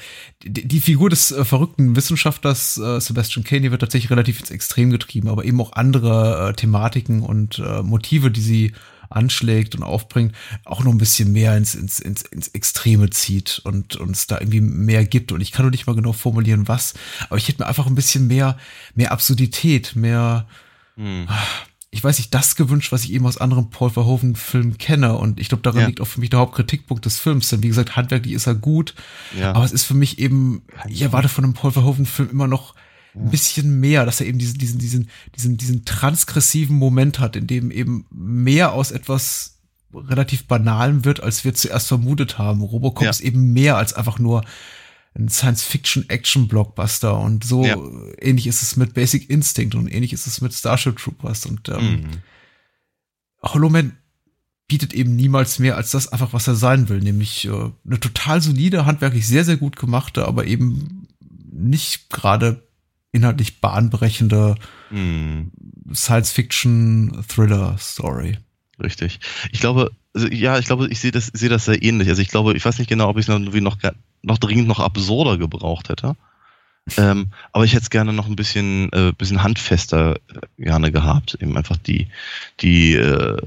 die, die Figur des äh, verrückten Wissenschaftlers äh, Sebastian Kane wird tatsächlich relativ ins Extrem getrieben, aber eben auch andere äh, Thematiken und äh, Motive, die sie anschlägt und aufbringt, auch noch ein bisschen mehr ins, ins, ins, ins Extreme zieht und uns da irgendwie mehr gibt. Und ich kann noch nicht mal genau formulieren, was, aber ich hätte mir einfach ein bisschen mehr, mehr Absurdität, mehr, hm. Ich weiß nicht, das gewünscht, was ich eben aus anderen Paul Verhoeven-Filmen kenne. Und ich glaube, daran ja. liegt auch für mich der Hauptkritikpunkt des Films. Denn wie gesagt, handwerklich ist er gut, ja. aber es ist für mich eben, ich erwarte von einem Paul Verhoeven-Film immer noch ein bisschen mehr, dass er eben diesen, diesen, diesen, diesen, diesen transgressiven Moment hat, in dem eben mehr aus etwas relativ Banalem wird, als wir zuerst vermutet haben. Robocop ja. ist eben mehr als einfach nur ein Science-Fiction-Action-Blockbuster und so ja. ähnlich ist es mit Basic Instinct und ähnlich ist es mit Starship Troopers und ähm, mhm. Hollow Man bietet eben niemals mehr als das einfach, was er sein will, nämlich äh, eine total solide, handwerklich sehr, sehr gut gemachte, aber eben nicht gerade inhaltlich bahnbrechende hm. Science-Fiction-Thriller-Story. Richtig. Ich glaube, also, ja, ich glaube, ich sehe das, sehe das sehr ähnlich. Also ich glaube, ich weiß nicht genau, ob ich es noch, noch, noch dringend noch absurder gebraucht hätte. ähm, aber ich hätte es gerne noch ein bisschen, äh, bisschen handfester äh, gerne gehabt. Eben einfach die, die, äh,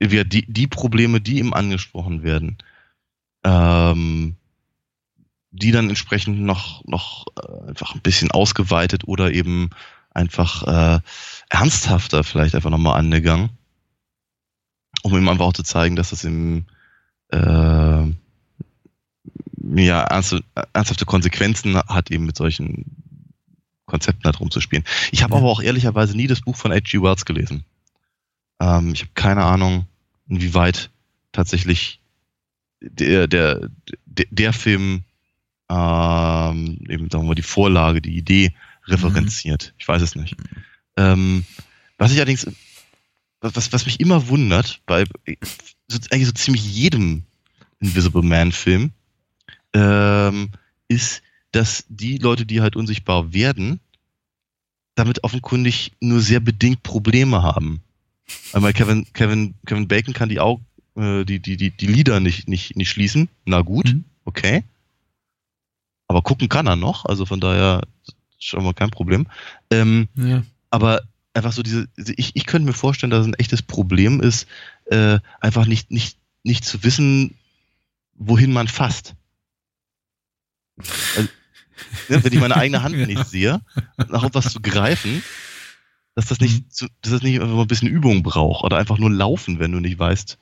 die, die Probleme, die ihm angesprochen werden, ähm, die dann entsprechend noch, noch äh, einfach ein bisschen ausgeweitet oder eben einfach äh, ernsthafter vielleicht einfach nochmal angegangen, um ihm einfach auch zu zeigen, dass es ihm äh, ja, ernsthafte Konsequenzen hat, eben mit solchen Konzepten halt rumzuspielen. Ich habe ja. aber auch ehrlicherweise nie das Buch von H.G. Wells gelesen. Ähm, ich habe keine Ahnung, inwieweit tatsächlich der, der, der, der Film ähm, eben sagen wir mal die Vorlage, die Idee referenziert. Mhm. Ich weiß es nicht. Ähm, was ich allerdings, was, was mich immer wundert, bei so, eigentlich so ziemlich jedem Invisible Man-Film, ähm, ist, dass die Leute, die halt unsichtbar werden, damit offenkundig nur sehr bedingt Probleme haben. Einmal Kevin, Kevin, Kevin Bacon kann die Augen, äh, die, die, die, die Lieder nicht, nicht, nicht schließen. Na gut, mhm. okay. Aber gucken kann er noch, also von daher schon mal kein Problem. Ähm, ja. Aber einfach so diese, ich, ich könnte mir vorstellen, dass es ein echtes Problem ist, äh, einfach nicht, nicht, nicht zu wissen, wohin man fasst. Also, ne, wenn ich meine eigene Hand *laughs* nicht sehe, nach etwas zu greifen, dass das nicht, mhm. dass das nicht einfach ein bisschen Übung braucht oder einfach nur laufen, wenn du nicht weißt,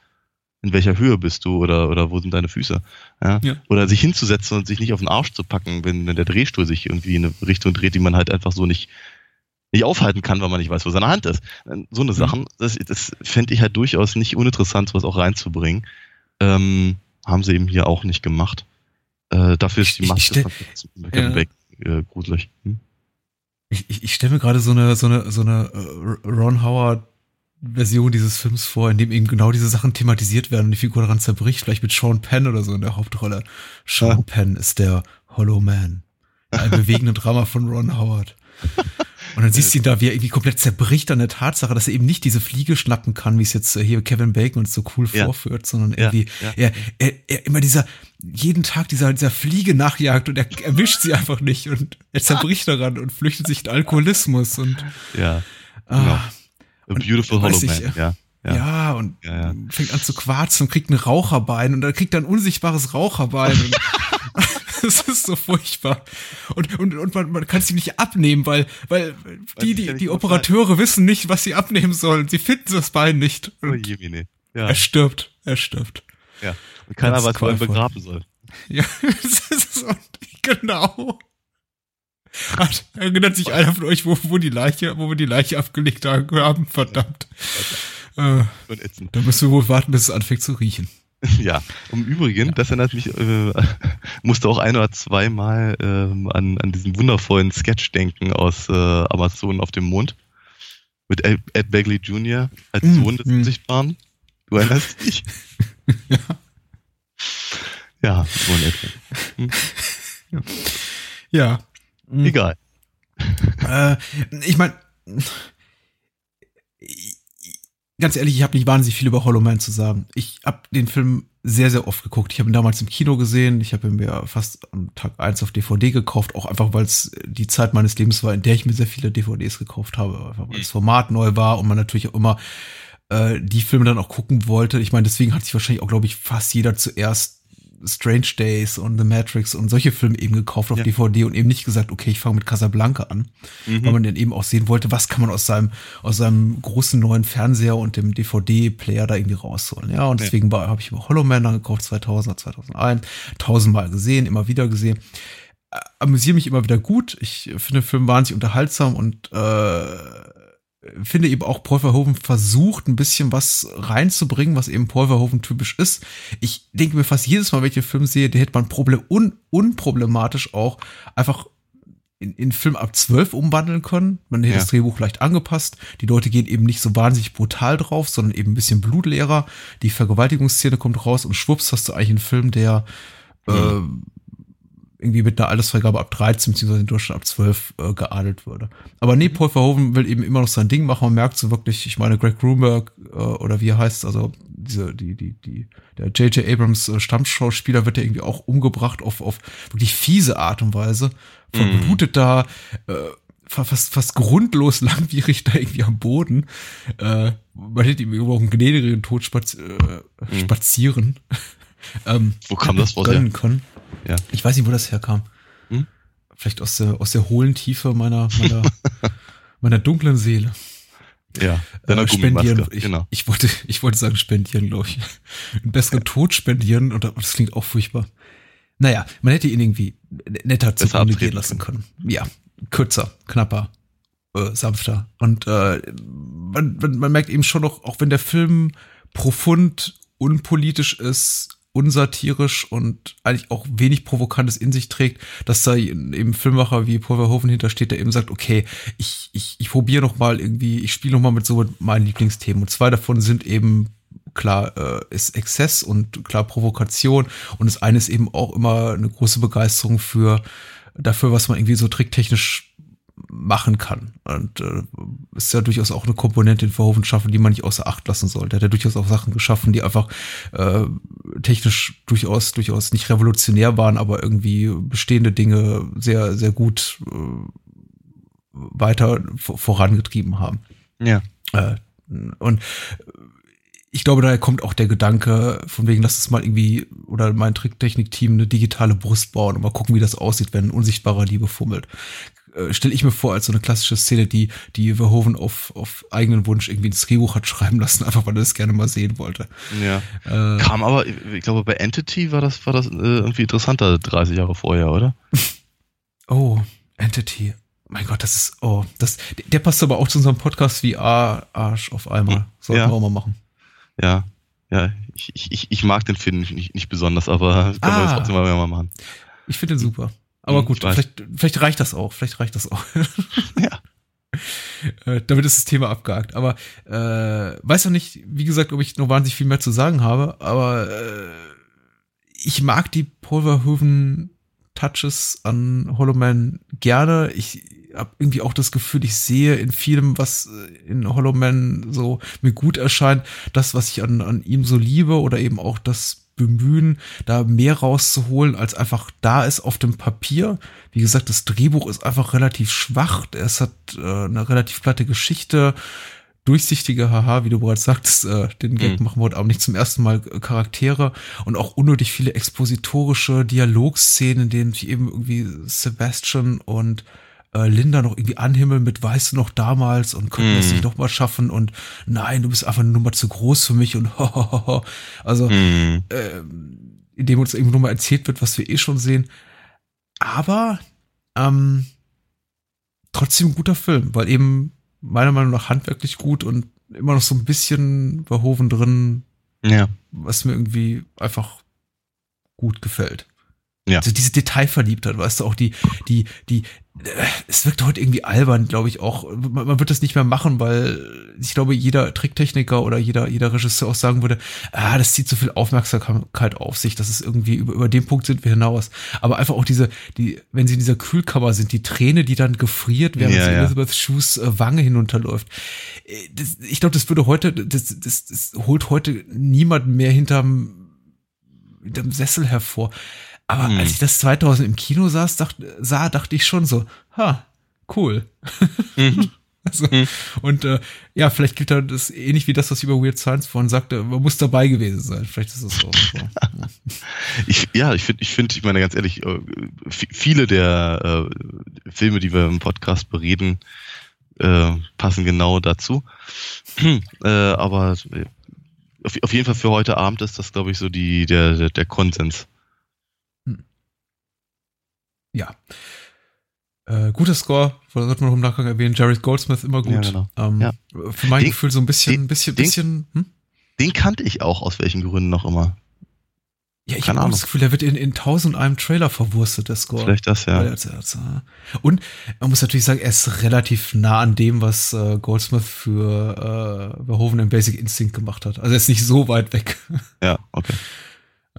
in welcher Höhe bist du oder, oder wo sind deine Füße. Ja? ja? Oder sich hinzusetzen und sich nicht auf den Arsch zu packen, wenn, wenn der Drehstuhl sich irgendwie in eine Richtung dreht, die man halt einfach so nicht, nicht aufhalten kann, weil man nicht weiß, wo seine Hand ist. So eine mhm. Sachen, das, das fände ich halt durchaus nicht uninteressant, sowas auch reinzubringen. Ähm, haben sie eben hier auch nicht gemacht. Äh, dafür ist die Maske von ja. Weg äh, gruselig. Hm? Ich, ich, ich stelle mir gerade so eine, so eine, so eine uh, Ron Howard Version dieses Films vor, in dem eben genau diese Sachen thematisiert werden und die Figur daran zerbricht, vielleicht mit Sean Penn oder so in der Hauptrolle. Sean ja. Penn ist der Hollow Man. Ein *laughs* bewegender Drama von Ron Howard. Und dann siehst du ihn da, wie er irgendwie komplett zerbricht an der Tatsache, dass er eben nicht diese Fliege schnappen kann, wie es jetzt äh, hier Kevin Bacon uns so cool ja. vorführt, sondern irgendwie ja, ja. Er, er, er immer dieser, jeden Tag dieser, dieser Fliege nachjagt und er erwischt sie einfach nicht und er zerbricht daran und flüchtet sich in Alkoholismus und ja. Ah, genau. A Beautiful Hollow Man, ja. Ja, ja und ja, ja. fängt an zu quarzen und kriegt ein Raucherbein und dann kriegt er ein unsichtbares Raucherbein. *laughs* das ist so furchtbar. Und, und, und man, man kann es ihm nicht abnehmen, weil, weil die, die, die Operateure wissen nicht, was sie abnehmen sollen. Sie finden das Bein nicht. Oh und ja. Er stirbt. Er stirbt. Ja. Und keiner weiß, wo er begraben soll. Ja, *laughs* das ist so, genau. Hat, erinnert sich einer von euch, wo, wo die Leiche, wo wir die Leiche abgelegt haben? Verdammt. Äh, da müssen wir wohl warten, bis es anfängt zu riechen. *laughs* Ja, im Übrigen, ja. das erinnert mich, äh, *laughs* musste auch ein oder zweimal äh, an, an diesen wundervollen Sketch denken aus äh, Amazon auf dem Mond. Mit Ed, Ed Bagley Jr. als mm, Sohn des mm. Unsichtbaren. Du erinnerst *laughs* dich? ja. Ja, so in etwa. Hm? Ja. ja. Egal. Äh, ich meine, ganz ehrlich, ich habe nicht wahnsinnig viel über Hollow Man zu sagen. Ich habe den Film sehr, sehr oft geguckt. Ich habe ihn damals im Kino gesehen. Ich habe ihn mir fast am Tag eins auf DVD gekauft, auch einfach, weil es die Zeit meines Lebens war, in der ich mir sehr viele DVDs gekauft habe, einfach weil das Format neu war und man natürlich auch immer äh, die Filme dann auch gucken wollte. Ich meine, deswegen hat sich wahrscheinlich auch, glaube ich, fast jeder zuerst Strange Days und The Matrix und solche Filme eben gekauft auf ja. DVD und eben nicht gesagt, okay, ich fange mit Casablanca an, mhm. weil man dann eben auch sehen wollte, was kann man aus seinem aus seinem großen neuen Fernseher und dem DVD-Player da irgendwie rausholen. Ja, und deswegen ja. habe ich über Hollow Man dann gekauft 2000, 2001, tausendmal gesehen, immer wieder gesehen. Amüsiere mich immer wieder gut. Ich finde den Film wahnsinnig unterhaltsam und äh, finde eben auch Paul Verhoeven versucht, ein bisschen was reinzubringen, was eben Paul Verhoeven typisch ist. Ich denke mir fast jedes Mal, wenn ich einen Film sehe, der hätte man Problem un, unproblematisch auch einfach in, in Film ab 12 umwandeln können. Man hätte ja. das Drehbuch leicht angepasst. Die Leute gehen eben nicht so wahnsinnig brutal drauf, sondern eben ein bisschen blutleerer. Die Vergewaltigungsszene kommt raus und schwupps hast du eigentlich einen Film, der mhm. äh, irgendwie mit einer Altersfreigabe ab 13 beziehungsweise in Deutschland ab 12 äh, geadelt würde. Aber nee, Paul Verhoeven will eben immer noch sein Ding machen. Man merkt so wirklich, ich meine, Greg Grunberg äh, oder wie er heißt, also diese, die, die, die, der J.J. Abrams äh, Stammschauspieler wird ja irgendwie auch umgebracht auf, auf wirklich fiese Art und Weise. Verblutet mm. da, äh, fast, fast grundlos langwierig da irgendwie am Boden. Äh, man hätte ihm auch einen gnädigeren Tod spaz äh, mm. spazieren. *laughs* ähm, Wo kam das raus? Können. Ja. Ich weiß nicht, wo das herkam. Hm? Vielleicht aus der, aus der hohlen Tiefe meiner, meiner, *laughs* meiner dunklen Seele. Ja, deiner äh, spendieren. Ich, genau. ich, wollte, ich wollte sagen spendieren, glaube ich. Einen besseren Tod spendieren und das klingt auch furchtbar. Naja, man hätte ihn irgendwie netter zugrunde gehen lassen können. Ja, kürzer, knapper, äh, sanfter. Und äh, man, man, man merkt eben schon noch, auch wenn der Film profund unpolitisch ist, unsatirisch und eigentlich auch wenig Provokantes in sich trägt, dass da eben Filmmacher wie Paul Verhoeven hintersteht, der eben sagt, okay, ich, ich, ich probiere noch mal irgendwie, ich spiele noch mal mit so meinen Lieblingsthemen. Und zwei davon sind eben klar äh, ist Exzess und klar Provokation und das eine ist eben auch immer eine große Begeisterung für dafür, was man irgendwie so tricktechnisch machen kann. Und äh, ist ja durchaus auch eine Komponente in Verhoeven schaffen, die man nicht außer Acht lassen sollte. Er hat ja durchaus auch Sachen geschaffen, die einfach äh, technisch durchaus, durchaus nicht revolutionär waren, aber irgendwie bestehende Dinge sehr, sehr gut äh, weiter vorangetrieben haben. Ja. Äh, und ich glaube, daher kommt auch der Gedanke, von wegen, lass es mal irgendwie, oder mein Tricktechnik-Team eine digitale Brust bauen und mal gucken, wie das aussieht, wenn ein unsichtbarer Liebe fummelt. Äh, stelle ich mir vor als so eine klassische Szene, die die Verhoeven auf, auf eigenen Wunsch irgendwie ins Drehbuch hat schreiben lassen, *laughs* einfach weil er das gerne mal sehen wollte. Ja. Äh, Kam aber, ich glaube, bei Entity war das, war das äh, irgendwie interessanter 30 Jahre vorher, oder? *laughs* oh, Entity. Mein Gott, das ist, oh, das, der passt aber auch zu unserem Podcast wie Arsch auf einmal. Sollten ja. wir auch mal machen. Ja, ja, ich, ich, ich mag den Film nicht, nicht besonders, aber können ah, wir das trotzdem mal machen. Ich finde den super. Aber hm, gut, vielleicht, vielleicht reicht das auch. Vielleicht reicht das auch. *laughs* ja. *laughs* Äh, damit ist das Thema abgehakt. Aber äh, weiß noch nicht, wie gesagt, ob ich noch wahnsinnig viel mehr zu sagen habe, aber äh, ich mag die Paul Verhoeven Touches an Hollow Man gerne. Ich habe irgendwie auch das Gefühl, ich sehe in vielem, was in Hollow Man so mir gut erscheint, das, was ich an, an ihm so liebe oder eben auch das bemühen, da mehr rauszuholen, als einfach da ist auf dem Papier. Wie gesagt, das Drehbuch ist einfach relativ schwach. Es hat äh, eine relativ platte Geschichte. Durchsichtige, haha, wie du bereits sagtest, äh, den Gag mhm. machen wir heute aber nicht zum ersten Mal äh, Charaktere und auch unnötig viele expositorische Dialogszenen, in denen sich eben irgendwie Sebastian und äh, Linda noch irgendwie anhimmeln mit weißt du noch damals und können wir mm. es nicht noch mal schaffen und nein, du bist einfach nur mal zu groß für mich und *laughs* also mm. äh, indem uns irgendwie nur mal erzählt wird, was wir eh schon sehen. Aber ähm, trotzdem ein guter Film, weil eben meiner Meinung nach handwerklich gut und immer noch so ein bisschen Verhoven drin, ja. was mir irgendwie einfach gut gefällt. Ja. Also diese Detailverliebtheit, weißt du, auch die, die, die, äh, es wirkt heute irgendwie albern, glaube ich auch. Man, man, wird das nicht mehr machen, weil ich glaube, jeder Tricktechniker oder jeder, jeder Regisseur auch sagen würde, ah, das zieht so viel Aufmerksamkeit auf sich, das ist irgendwie, über, über den Punkt sind wir hinaus. Aber einfach auch diese, die, wenn sie in dieser Kühlkammer sind, die Träne, die dann gefriert, während ja, ja. Elizabeth Shoes äh, Wange hinunterläuft. Äh, das, ich glaube, das würde heute, das, das, das holt heute niemand mehr hinterm dem Sessel hervor. Aber hm. als ich das 2000 im Kino saß, dacht, sah, dachte ich schon so, ha, cool. Mhm. *laughs* also, mhm. Und äh, ja, vielleicht gibt er das ähnlich wie das, was ich über Weird Science vorhin sagte, man muss dabei gewesen sein. Vielleicht ist es so. *laughs* ich, ja, ich finde, ich finde, ich meine ganz ehrlich, äh, viele der äh, Filme, die wir im Podcast bereden, äh, passen genau dazu. *clears throat* äh, aber äh, auf, auf jeden Fall für heute Abend ist das, glaube ich, so die, der, der, der Konsens. Ja. Äh, guter Score, sollte man noch im Nachgang erwähnen. Jared Goldsmith immer gut. Ja, genau. ähm, ja. Für mein den, Gefühl so ein bisschen, den, bisschen, den, bisschen. Hm? Den kannte ich auch aus welchen Gründen noch immer. Ja, ich habe das Gefühl, der wird in, in tausend einem Trailer verwurstet, der Score. Vielleicht das, ja. Und man muss natürlich sagen, er ist relativ nah an dem, was äh, Goldsmith für äh, Verhoeven im Basic Instinct gemacht hat. Also er ist nicht so weit weg. Ja, okay.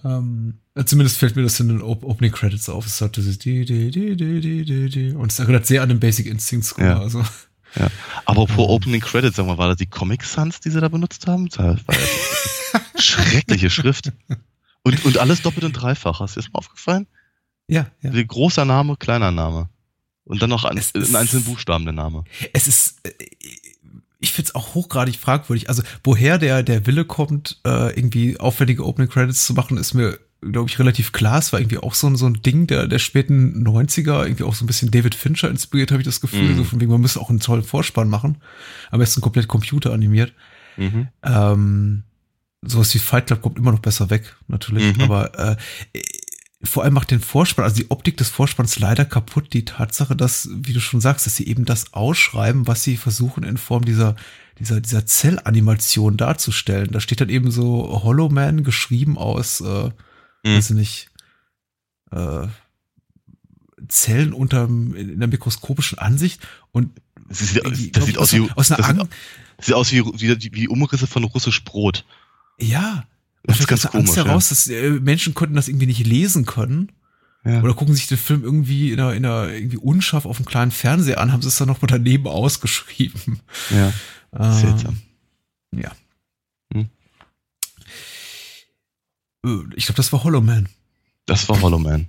Ähm, zumindest fällt mir das in den Opening Credits auf. Es hat dieses die, die, die, die, die, die, die. Und es erinnert sehr an den Basic Instinct Score. Ja. Also. Ja. Aber vor Opening Credits, sag mal, war das die Comic Sans, die sie da benutzt haben? *laughs* Schreckliche Schrift. Und, und alles doppelt und dreifach. Hast du das mal aufgefallen? Ja, ja. Großer Name, kleiner Name. Und dann noch ein, in einzelnen Buchstaben der Name. Es ist, äh, ich finde es auch hochgradig fragwürdig. Also, woher der, der Wille kommt, äh, irgendwie aufwendige Opening Credits zu machen, ist mir, glaube ich, relativ klar. Es war irgendwie auch so ein, so ein Ding der, der späten 90er, irgendwie auch so ein bisschen David Fincher inspiriert, habe ich das Gefühl. Mhm. So von wegen, man müsste auch einen tollen Vorspann machen. Am besten komplett computeranimiert. Mhm. Ähm, sowas wie Fight Club kommt immer noch besser weg, natürlich. Mhm. Aber äh, vor allem macht den Vorspann, also die Optik des Vorspanns leider kaputt. Die Tatsache, dass, wie du schon sagst, dass sie eben das ausschreiben, was sie versuchen in Form dieser dieser dieser Zellanimation darzustellen. Da steht dann eben so Hollow Man geschrieben aus, äh, mhm. weiß ich nicht, äh, Zellen unterm in der mikroskopischen Ansicht und das, sieht, das sieht aus wie aus einer das sieht, aus wie, wie, wie Umrisse von russisch Brot. Ja. Das ist ganz komisch. Angst heraus, ja. dass äh, Menschen konnten das irgendwie nicht lesen können. Ja. Oder gucken sich den Film irgendwie in einer, in einer irgendwie unscharf auf einem kleinen Fernseher an, haben sie es dann noch mal daneben ausgeschrieben. Ja. *laughs* Äh, Seltsam. Ja. Hm. Äh, ich glaube, das war Hollow Man. Das war Hollow Man.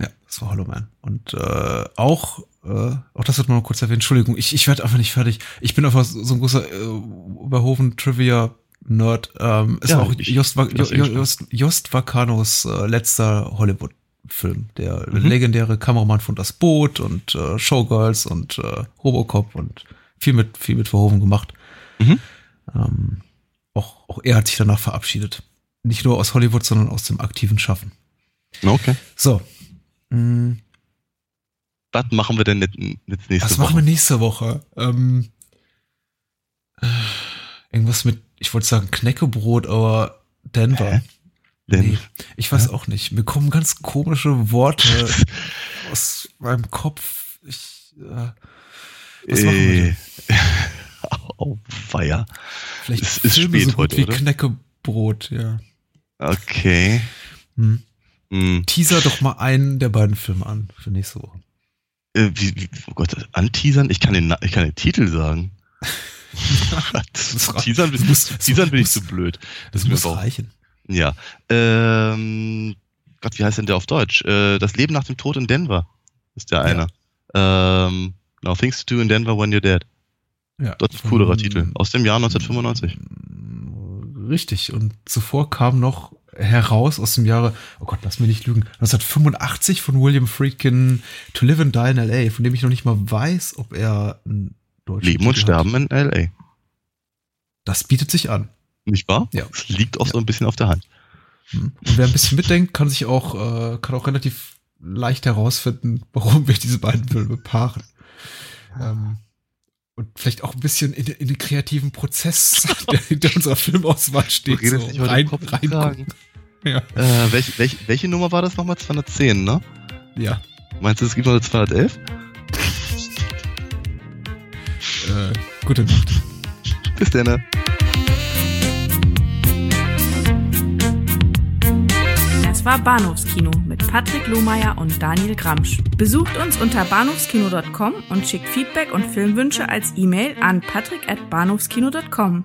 Ja, das war Hollow Man. Und äh, auch, äh, auch das wird man noch kurz erwähnt. Entschuldigung, ich, ich werde einfach nicht fertig. Ich bin einfach so ein großer äh, Überhoven-Trivia- Nerd. Ähm, es ja, war auch Jost, Jost, Jost Vakanos äh, letzter Hollywood-Film. Der mhm. legendäre Kameramann von Das Boot und äh, Showgirls und äh, Robocop und viel mit, viel mit Verhoeven gemacht. Mhm. Ähm, auch, auch er hat sich danach verabschiedet. Nicht nur aus Hollywood, sondern aus dem aktiven Schaffen. Okay. So. Mm. Was machen wir denn jetzt nächste Was Woche? Was machen wir nächste Woche? Ähm, äh, irgendwas mit ich wollte sagen Knäckebrot, aber Denver. Hä? Nee, ich weiß ja? auch nicht. Mir kommen ganz komische Worte *laughs* aus meinem Kopf. Ich, äh, was machen wir denn? *laughs* Oh, weia. Vielleicht es ist Filme spät so heute, wie oder? Knäckebrot, ja. Okay. Hm. Hm. Teaser doch mal einen der beiden Filme an für nächste Woche. Äh, wie, wie, oh Gott, anteasern? Ich kann den, ich kann den Titel sagen. *laughs* Teasern, bin, muss, Teasern bin ich zu blöd. Das, das muss auch. reichen. Ja. Ähm, Gott, wie heißt denn der auf Deutsch? Äh, das Leben nach dem Tod in Denver ist der eine. Ja. Ähm, no, Things to Do in Denver When You're Dead. Ja. Das ist ein coolerer Titel. Aus dem Jahr 1995. Richtig. Und zuvor kam noch heraus aus dem Jahre, oh Gott, lass mich nicht lügen, 1985 von William Friedkin To Live and Die in L.A., von dem ich noch nicht mal weiß, ob er ein deutschen Leben und Sterben in L.A. Das bietet sich an. Nicht wahr? Ja. Das liegt auch ja. so ein bisschen auf der Hand. Hm. Und wer ein bisschen mitdenkt, kann sich auch, äh, kann auch relativ leicht herausfinden, warum wir diese beiden Filme paaren. Ähm, und vielleicht auch ein bisschen in, in den kreativen Prozess, *laughs* der hinter unserer Filmauswahl steht, so rein, rein ja. Äh, welche, welche, welche Nummer war das nochmal? 210, ne? Ja. Meinst du, es gibt noch eine 211? Äh, gute Nacht. Bis dann. Das war Bahnhofskino mit Patrick Lohmeier und Daniel Gramsch. Besucht uns unter bahnhofskino.com und schickt Feedback und Filmwünsche als E-Mail an patrick at bahnhofskino.com.